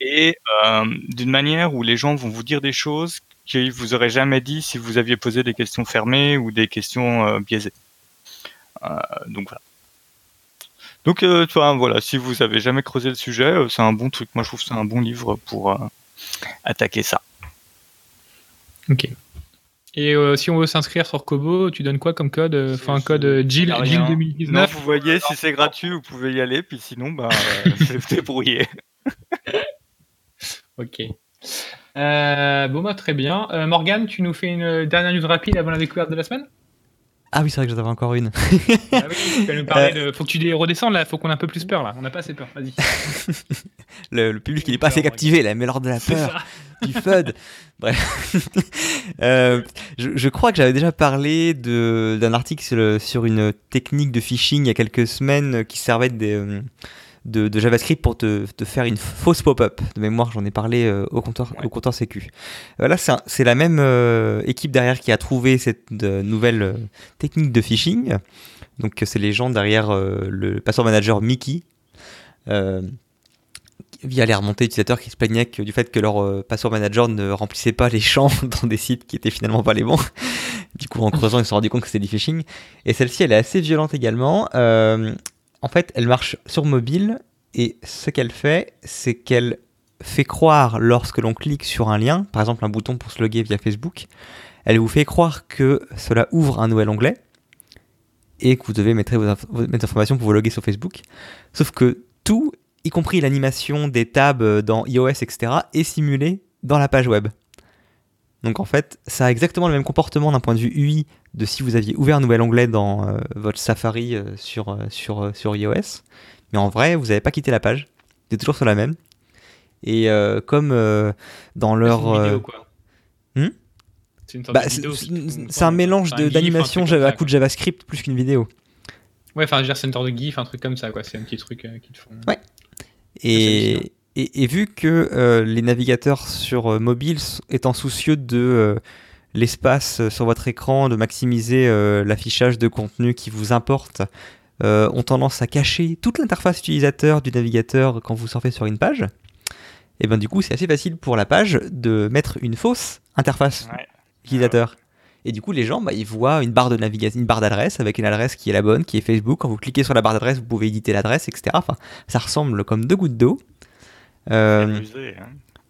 et euh, d'une manière où les gens vont vous dire des choses qu'ils vous auraient jamais dit si vous aviez posé des questions fermées ou des questions biaisées. Donc voilà. Donc, euh, voilà, si vous avez jamais creusé le sujet, euh, c'est un bon truc. Moi, je trouve que c'est un bon livre pour euh, attaquer ça. Ok. Et si on veut s'inscrire sur Kobo, tu donnes quoi comme code? Enfin, un code Jill, 2019 Non, vous voyez, si c'est gratuit, vous pouvez y aller. Puis sinon, bah, <laughs> c'est débrouillé. ok. bon, bah, très bien. Morgane, tu nous fais une dernière news rapide avant la découverte de la semaine? Ah oui, c'est vrai que j'en avais encore une. ah oui, tu nous parler euh, de... Faut que tu redescendes là, faut qu'on ait un peu plus peur là. On n'a pas assez peur, vas-y. <laughs> le, public, il n'est pas assez captivé là, mais lors de la peur, du FUD. Bref. <laughs> euh, je, je, crois que j'avais déjà parlé d'un article sur, une technique de phishing il y a quelques semaines qui servait des. Euh, de, JavaScript pour te, faire une fausse pop-up. De mémoire, j'en ai parlé euh, au, compteur, au compteur sécu. Voilà, c'est la même euh, équipe derrière qui a trouvé cette euh, nouvelle technique de phishing. Donc, c'est les gens derrière le password manager Mickey. via les remontées utilisateurs qui se plaignaient du fait que leur password manager ne remplissait pas les champs <laughs> dans des sites qui étaient finalement pas les bons. du coup, en creusant, ils se sont rendus compte que c'était du phishing. Et celle-ci, elle est assez violente également en fait, elle marche sur mobile et ce qu'elle fait, c'est qu'elle fait croire lorsque l'on clique sur un lien, par exemple un bouton pour se loguer via Facebook, elle vous fait croire que cela ouvre un nouvel onglet et que vous devez mettre vos, informations pour vous loguer sur Facebook. Sauf que tout, y compris l'animation des tabs dans iOS, etc., est simulé dans la page web. Donc en fait, ça a exactement le même comportement d'un point de vue UI de si vous aviez ouvert un nouvel onglet dans euh, votre Safari euh, sur, euh, sur, sur iOS. Mais en vrai, vous n'avez pas quitté la page. C'est toujours sur la même. Et comme dans leur... C'est bah, un mélange d'animation à coup de JavaScript plus qu'une vidéo. Ouais, enfin, c'est une sorte de GIF, un truc comme ça, quoi. C'est un petit truc qu'ils font. Ouais. Et, et, vu que euh, les navigateurs sur euh, mobile étant soucieux de euh, l'espace sur votre écran, de maximiser l'affichage de contenu qui vous importe, ont tendance à cacher toute l'interface utilisateur du navigateur quand vous surfez sur une page, et ben du coup c'est assez facile pour la page de mettre une fausse interface utilisateur. Et du coup, les gens, bah, ils voient une barre de navigation, une barre d'adresse avec une adresse qui est la bonne, qui est Facebook. Quand vous cliquez sur la barre d'adresse, vous pouvez éditer l'adresse, etc. Enfin, ça ressemble comme deux gouttes d'eau. Euh, hein.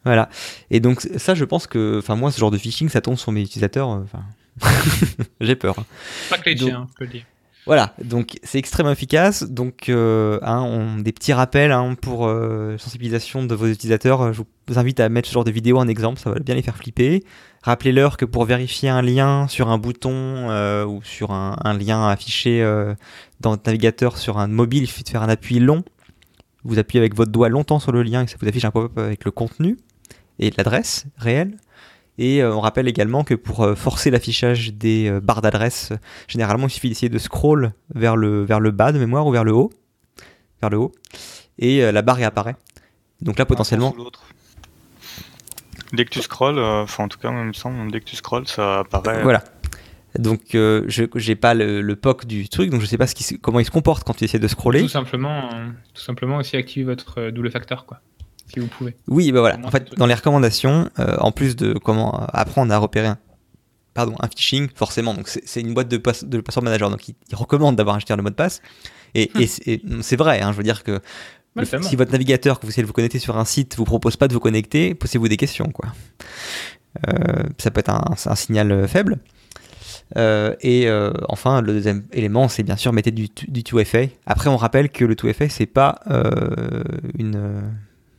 Voilà. Et donc ça, je pense que, enfin moi, ce genre de phishing, ça tombe sur mes utilisateurs. Euh, enfin, <laughs> j'ai peur. Hein. Pas que les chiens, je peux le dire. Voilà, donc c'est extrêmement efficace. Donc, euh, hein, on, des petits rappels hein, pour euh, sensibilisation de vos utilisateurs. Je vous invite à mettre ce genre de vidéo en exemple, ça va bien les faire flipper. Rappelez-leur que pour vérifier un lien sur un bouton ou sur un, un lien affiché dans votre navigateur sur un mobile, il suffit de faire un appui long vous appuyez avec votre doigt longtemps sur le lien et ça vous affiche un pop-up avec le contenu et l'adresse réelle. Et euh, on rappelle également que pour euh, forcer l'affichage des euh, barres d'adresse, généralement il suffit d'essayer de scroll vers le, vers le bas de mémoire ou vers le haut. Vers le haut. Et la barre réapparaît. Donc là potentiellement. Dès que tu scrolls, enfin en tout cas, même semble, dès que tu scrolls, ça apparaît. Voilà. Donc euh, je j'ai pas le, POC du truc, donc je sais pas ce qui, comment il se comporte quand tu essaies de scroller. Tout simplement, euh, tout simplement aussi activer votre euh, double facteur, quoi, si vous pouvez. Oui, bah voilà. En fait, dans les recommandations, en plus de comment apprendre à repérer un, pardon, un phishing, forcément, donc c'est une boîte de, passe, de password manager, donc il, recommande d'avoir un le mot de passe. Et, hmm. c'est vrai, hein, je veux dire que si votre navigateur, que vous essayez de vous connecter sur un site, vous propose pas de vous connecter, posez-vous des questions, quoi. ça peut être un, un signal faible. Euh, et euh, enfin, le deuxième élément, c'est bien sûr mettre du, du 2FA. Après, on rappelle que le 2FA, c'est pas euh, une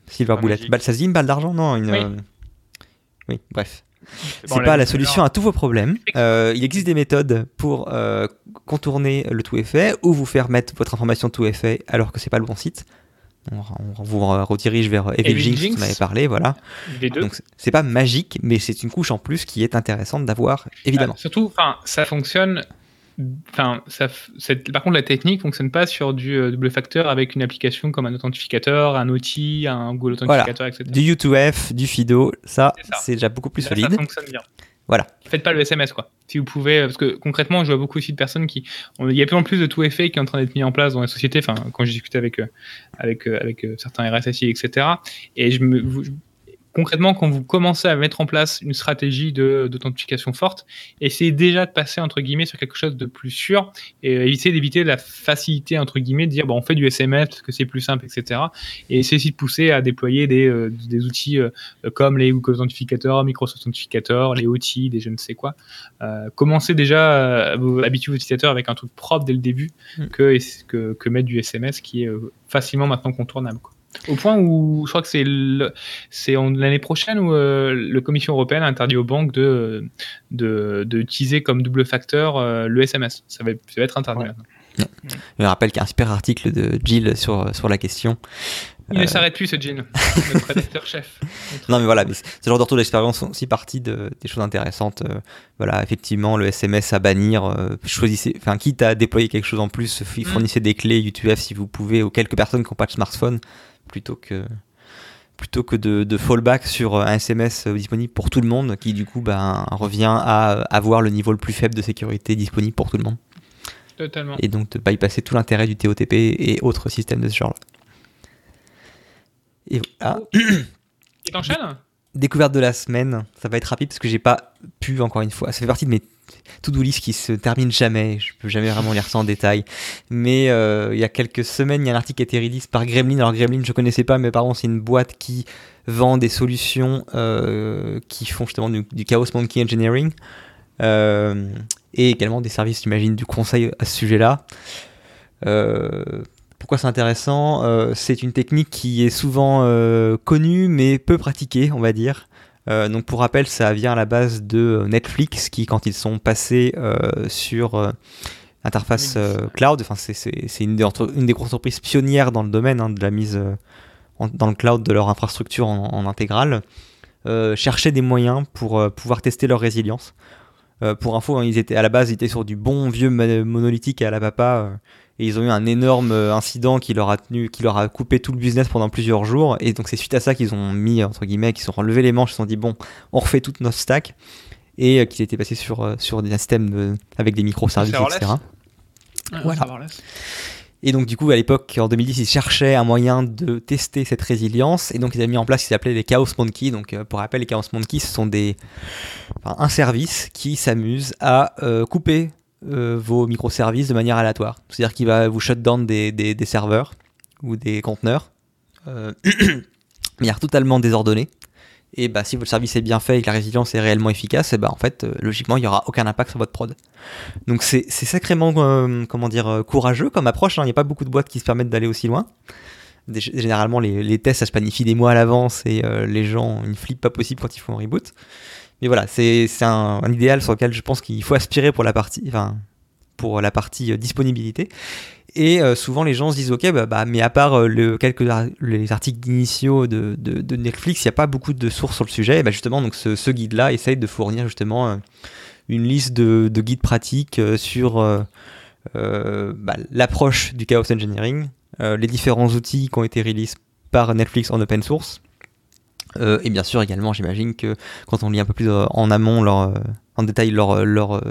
silver bullet. Balsazine, balle d'argent Non, une. Oui, bref. C'est pas la solution à tous vos problèmes. il existe des méthodes pour contourner le 2FA ou vous faire mettre votre information 2FA alors que c'est pas le bon site on, vous redirige vers Evil Jinx, vous m'avez parlé, voilà. Donc c'est pas magique, mais c'est une couche en plus qui est intéressante d'avoir, évidemment. surtout, enfin, ça fonctionne enfin, ça, par contre, la technique fonctionne pas sur du double facteur avec une application comme un authentificateur, un outil, un Google Authentificator, etc. Du U2F, du FIDO, ça, c'est déjà beaucoup plus solide. Ça fonctionne bien. Voilà. Faites pas le SMS, quoi. Si vous pouvez, parce que concrètement, je vois beaucoup aussi de personnes qui. Il y a plus en plus de tout effet qui est en train d'être mis en place dans les sociétés. Enfin, quand j'ai discuté avec, avec, avec certains RSSI, etc. Et je me, concrètement, quand vous commencez à mettre en place une stratégie d'authentification forte, essayez déjà de passer entre guillemets sur quelque chose de plus sûr et essayez d'éviter la facilité entre guillemets de dire bon, on fait du SMS parce que c'est plus simple, etc. Et essayez de pousser à déployer des, euh, des outils euh, comme les Google Authentificator, Microsoft Authentificator, les OT, des je ne sais quoi. Euh, commencez déjà à vous habituer aux utilisateurs avec un truc propre dès le début mm. que, que, que mettre du SMS qui est facilement maintenant contournable. Quoi. Au point où je crois que c'est l'année prochaine où euh, la Commission européenne a interdit aux banques de d'utiliser de, comme double facteur euh, le SMS. Ça va, être interdit Je rappelle qu'il y a un super article de Jill sur, sur la question. Il ne euh, s'arrête plus ce Jill, notre <laughs> rédacteur chef. non mais voilà, ce genre de retour d'expérience sont aussi partie de, des choses intéressantes. voilà, effectivement, le SMS à bannir, choisissez, enfin quitte à déployer quelque chose en plus, mm. fournissez des clés UTF si vous pouvez, aux quelques personnes qui n'ont pas de smartphone plutôt que plutôt que de, fallback sur un SMS disponible pour tout le monde, qui du coup ben, revient à avoir le niveau le plus faible de sécurité disponible pour tout le monde. Totalement. Et donc de bypasser tout l'intérêt du TOTP et autres systèmes de ce genre. Et <coughs> voilà. t'enchaînes? Découverte de la semaine, ça va être rapide parce que j'ai pas pu encore une fois. Ça fait partie de mes to-do list qui se termine jamais. Je peux jamais vraiment lire ça en détail. Mais euh, il y a quelques semaines, il y a un article qui a été release par Gremlin. Alors Gremlin, je connaissais pas, mais pardon, c'est une boîte qui vend des solutions euh, qui font justement du, Chaos Monkey Engineering et également des services, j'imagine, du conseil à ce sujet-là. pourquoi c'est intéressant? C'est une technique qui est souvent connue mais peu pratiquée, on va dire. Euh, donc pour rappel, ça vient à la base de Netflix qui, quand ils sont passés euh, sur euh, interface cloud, enfin c'est une, une, des grosses entreprises pionnières dans le domaine hein, de la mise dans le cloud de leur infrastructure en, en intégrale, cherchaient des moyens pour pouvoir tester leur résilience. Pour info, hein, ils étaient à la base, ils étaient sur du bon vieux monolithique à la papa et ils ont eu un énorme euh, incident qui leur a tenu, qui leur a coupé tout le business pendant plusieurs jours. Et donc c'est suite à ça qu'ils ont mis entre guillemets, qu'ils ont relevé les manches, ils se sont dit bon, on refait toute notre stack et euh, qu'ils étaient passés sur euh, sur des systèmes avec des microservices, etc. voilà. Et donc du coup à l'époque en 2010 ils cherchaient un moyen de tester cette résilience et donc ils avaient mis en place ce qu'ils appelaient les Chaos Monkey. Donc pour rappel les Chaos Monkey ce sont des un service qui s'amuse à couper euh, vos microservices de manière aléatoire. C'est-à-dire qu'il va vous shut down des, des, serveurs ou des conteneurs euh, <coughs> manière totalement désordonnée. Et bah, si votre service est bien fait et que la résilience est réellement efficace, et bah, en fait, euh, logiquement, il n'y aura aucun impact sur votre prod. Donc c'est sacrément comment dire, courageux comme approche. Hein. Il n'y a pas beaucoup de boîtes qui se permettent d'aller aussi loin. Généralement, les, tests, ça se planifie des mois à l'avance et les gens, ils flippent pas possible quand ils font un reboot. Mais voilà, c'est un, idéal sur lequel je pense qu'il faut aspirer pour la partie, pour la partie euh, disponibilité. Et euh, souvent les gens se disent ok bah, bah mais à part euh, le, quelques les articles initiaux de, Netflix, il n'y a pas beaucoup de sources sur le sujet. Et bah, justement donc ce, guide-là essaye de fournir justement une liste de, guides pratiques sur l'approche du chaos engineering, les différents outils qui ont été released par Netflix en open source, et bien sûr également, j'imagine que quand on lit un peu plus en amont, en détail leur,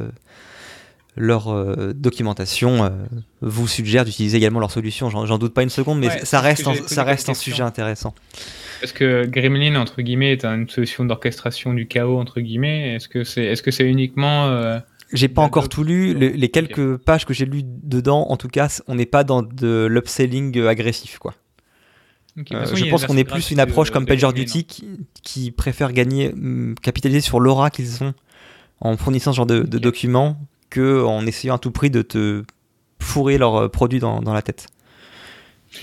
leur documentation, vous suggère d'utiliser également leur solution. J'en doute pas une seconde, mais ça reste, un, ça reste un sujet intéressant. Est-ce que Gremlin, entre guillemets, est une solution d'orchestration du chaos, entre guillemets? Est-ce que c'est est -ce c'est uniquement... J'ai pas encore tout lu. les quelques pages que j'ai lues dedans, en tout cas, on n'est pas dans de l'upselling agressif, quoi. Euh, je pense qu'on est plus une approche comme PagerDuty qui, qui préfère gagner, mm, capitaliser sur l'aura qu'ils ont en fournissant ce genre de, documents que en essayant à tout prix de te fourrer leurs euh, produits dans, la tête.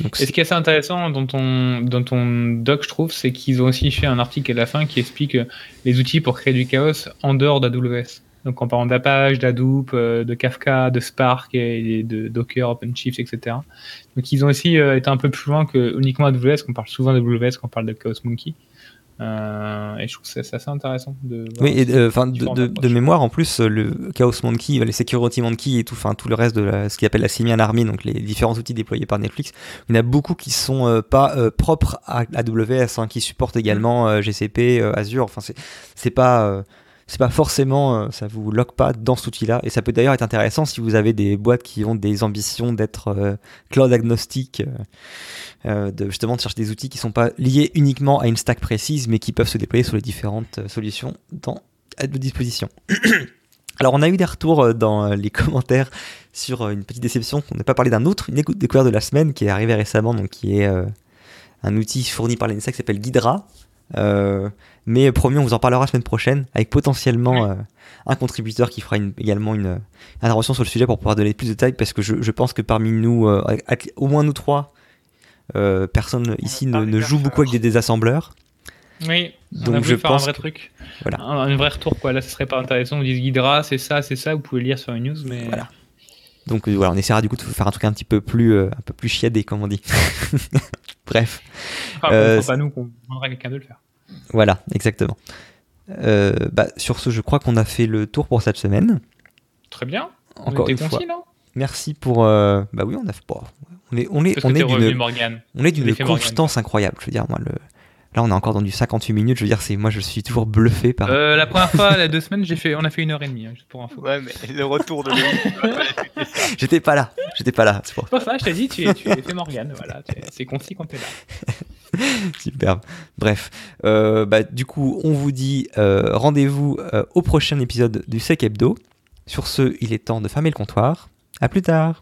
et ce qui est assez intéressant dans ton, dans ton doc, je trouve, c'est qu'ils ont aussi fait un article à la fin qui explique euh, les outils pour créer du chaos en dehors d'AWS. Donc en parlant d'Apache, d'Hadoop, euh, de Kafka, de Spark et de Docker, OpenShift, etc. Donc ils ont aussi été un peu plus loin que uniquement AWS, qu'on parle souvent d'AWS quand on parle de Chaos Monkey. Euh, et je trouve que c'est assez intéressant de. Oui, et enfin de, de- mémoire en plus, le Chaos Monkey, les Security Monkey et tout, enfin tout le reste de la- ce qu'il appelle la Simian Army, donc les différents outils déployés par Netflix, il y en a beaucoup qui sont euh, pas euh, propres à AWS, hein, qui supportent également euh, GCP, Azure. Enfin c'est c'est pas euh, c'est pas forcément, euh, ça vous lock pas dans cet outil-là. Et ça peut d'ailleurs être intéressant si vous avez des boîtes qui ont des ambitions d'être euh, cloud agnostique, euh, de justement de chercher des outils qui sont pas liés uniquement à une stack précise, mais qui peuvent se déployer sur les différentes solutions dans, à votre disposition. <clears throat> Alors on a eu des retours dans les <laughs> commentaires sur une petite déception qu'on n'a pas parlé d'un autre, une découverte de la semaine qui est arrivée récemment, donc qui est un outil fourni par l'NSA qui s'appelle Guidra. Euh, mais promis, on vous en parlera la semaine prochaine avec potentiellement euh, un contributeur qui fera une- également une, une intervention sur le sujet pour pouvoir donner plus de détails parce que je, je pense que parmi nous, euh, au moins nous trois, euh, personne ici ne, joue beaucoup avec des désassembleurs. Oui, on Donc a je faire un pense vrai que- truc. Voilà. Un, un vrai retour, quoi. Là, ce serait pas intéressant. On dit Hydra, c'est ça, c'est ça. Vous pouvez lire sur une news, mais. Voilà. Donc euh, voilà, on essaiera du coup de faire un truc un petit peu plus, euh, un peu plus chiadé, comme on dit. <laughs> Bref, Enfin, Euh, pas nous qu'on demandera quelqu'un de le faire. voilà, exactement. Euh, bah, sur ce, je crois qu'on a fait le tour pour cette semaine. Très bien. Encore on une était fois, concis, là merci pour. euh, Bah oui, on a fait. bon, on est, on est, on d'une, on est d'une constance incroyable. Je veux dire, moi, le... là, on est encore dans du 58 minutes. Je veux dire, c'est moi, je suis toujours bluffé par. Euh, la première fois, il y a deux semaines, j'ai fait, on a fait une heure et demie, hein, juste pour info. Ouais, mais le retour de <laughs> J'étais pas là. J'étais pas là. C'est pour... Pour ça, je t'ai dit, tu es, tu es fait Morgane, voilà. tu es- C'est concis quand t'es là. <laughs> Superbe. Bref, Euh, bah, du coup, on vous dit euh, rendez-vous euh, au prochain épisode du Sec Hebdo. Sur ce, il est temps de fermer le comptoir. À plus tard.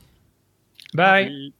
Bye!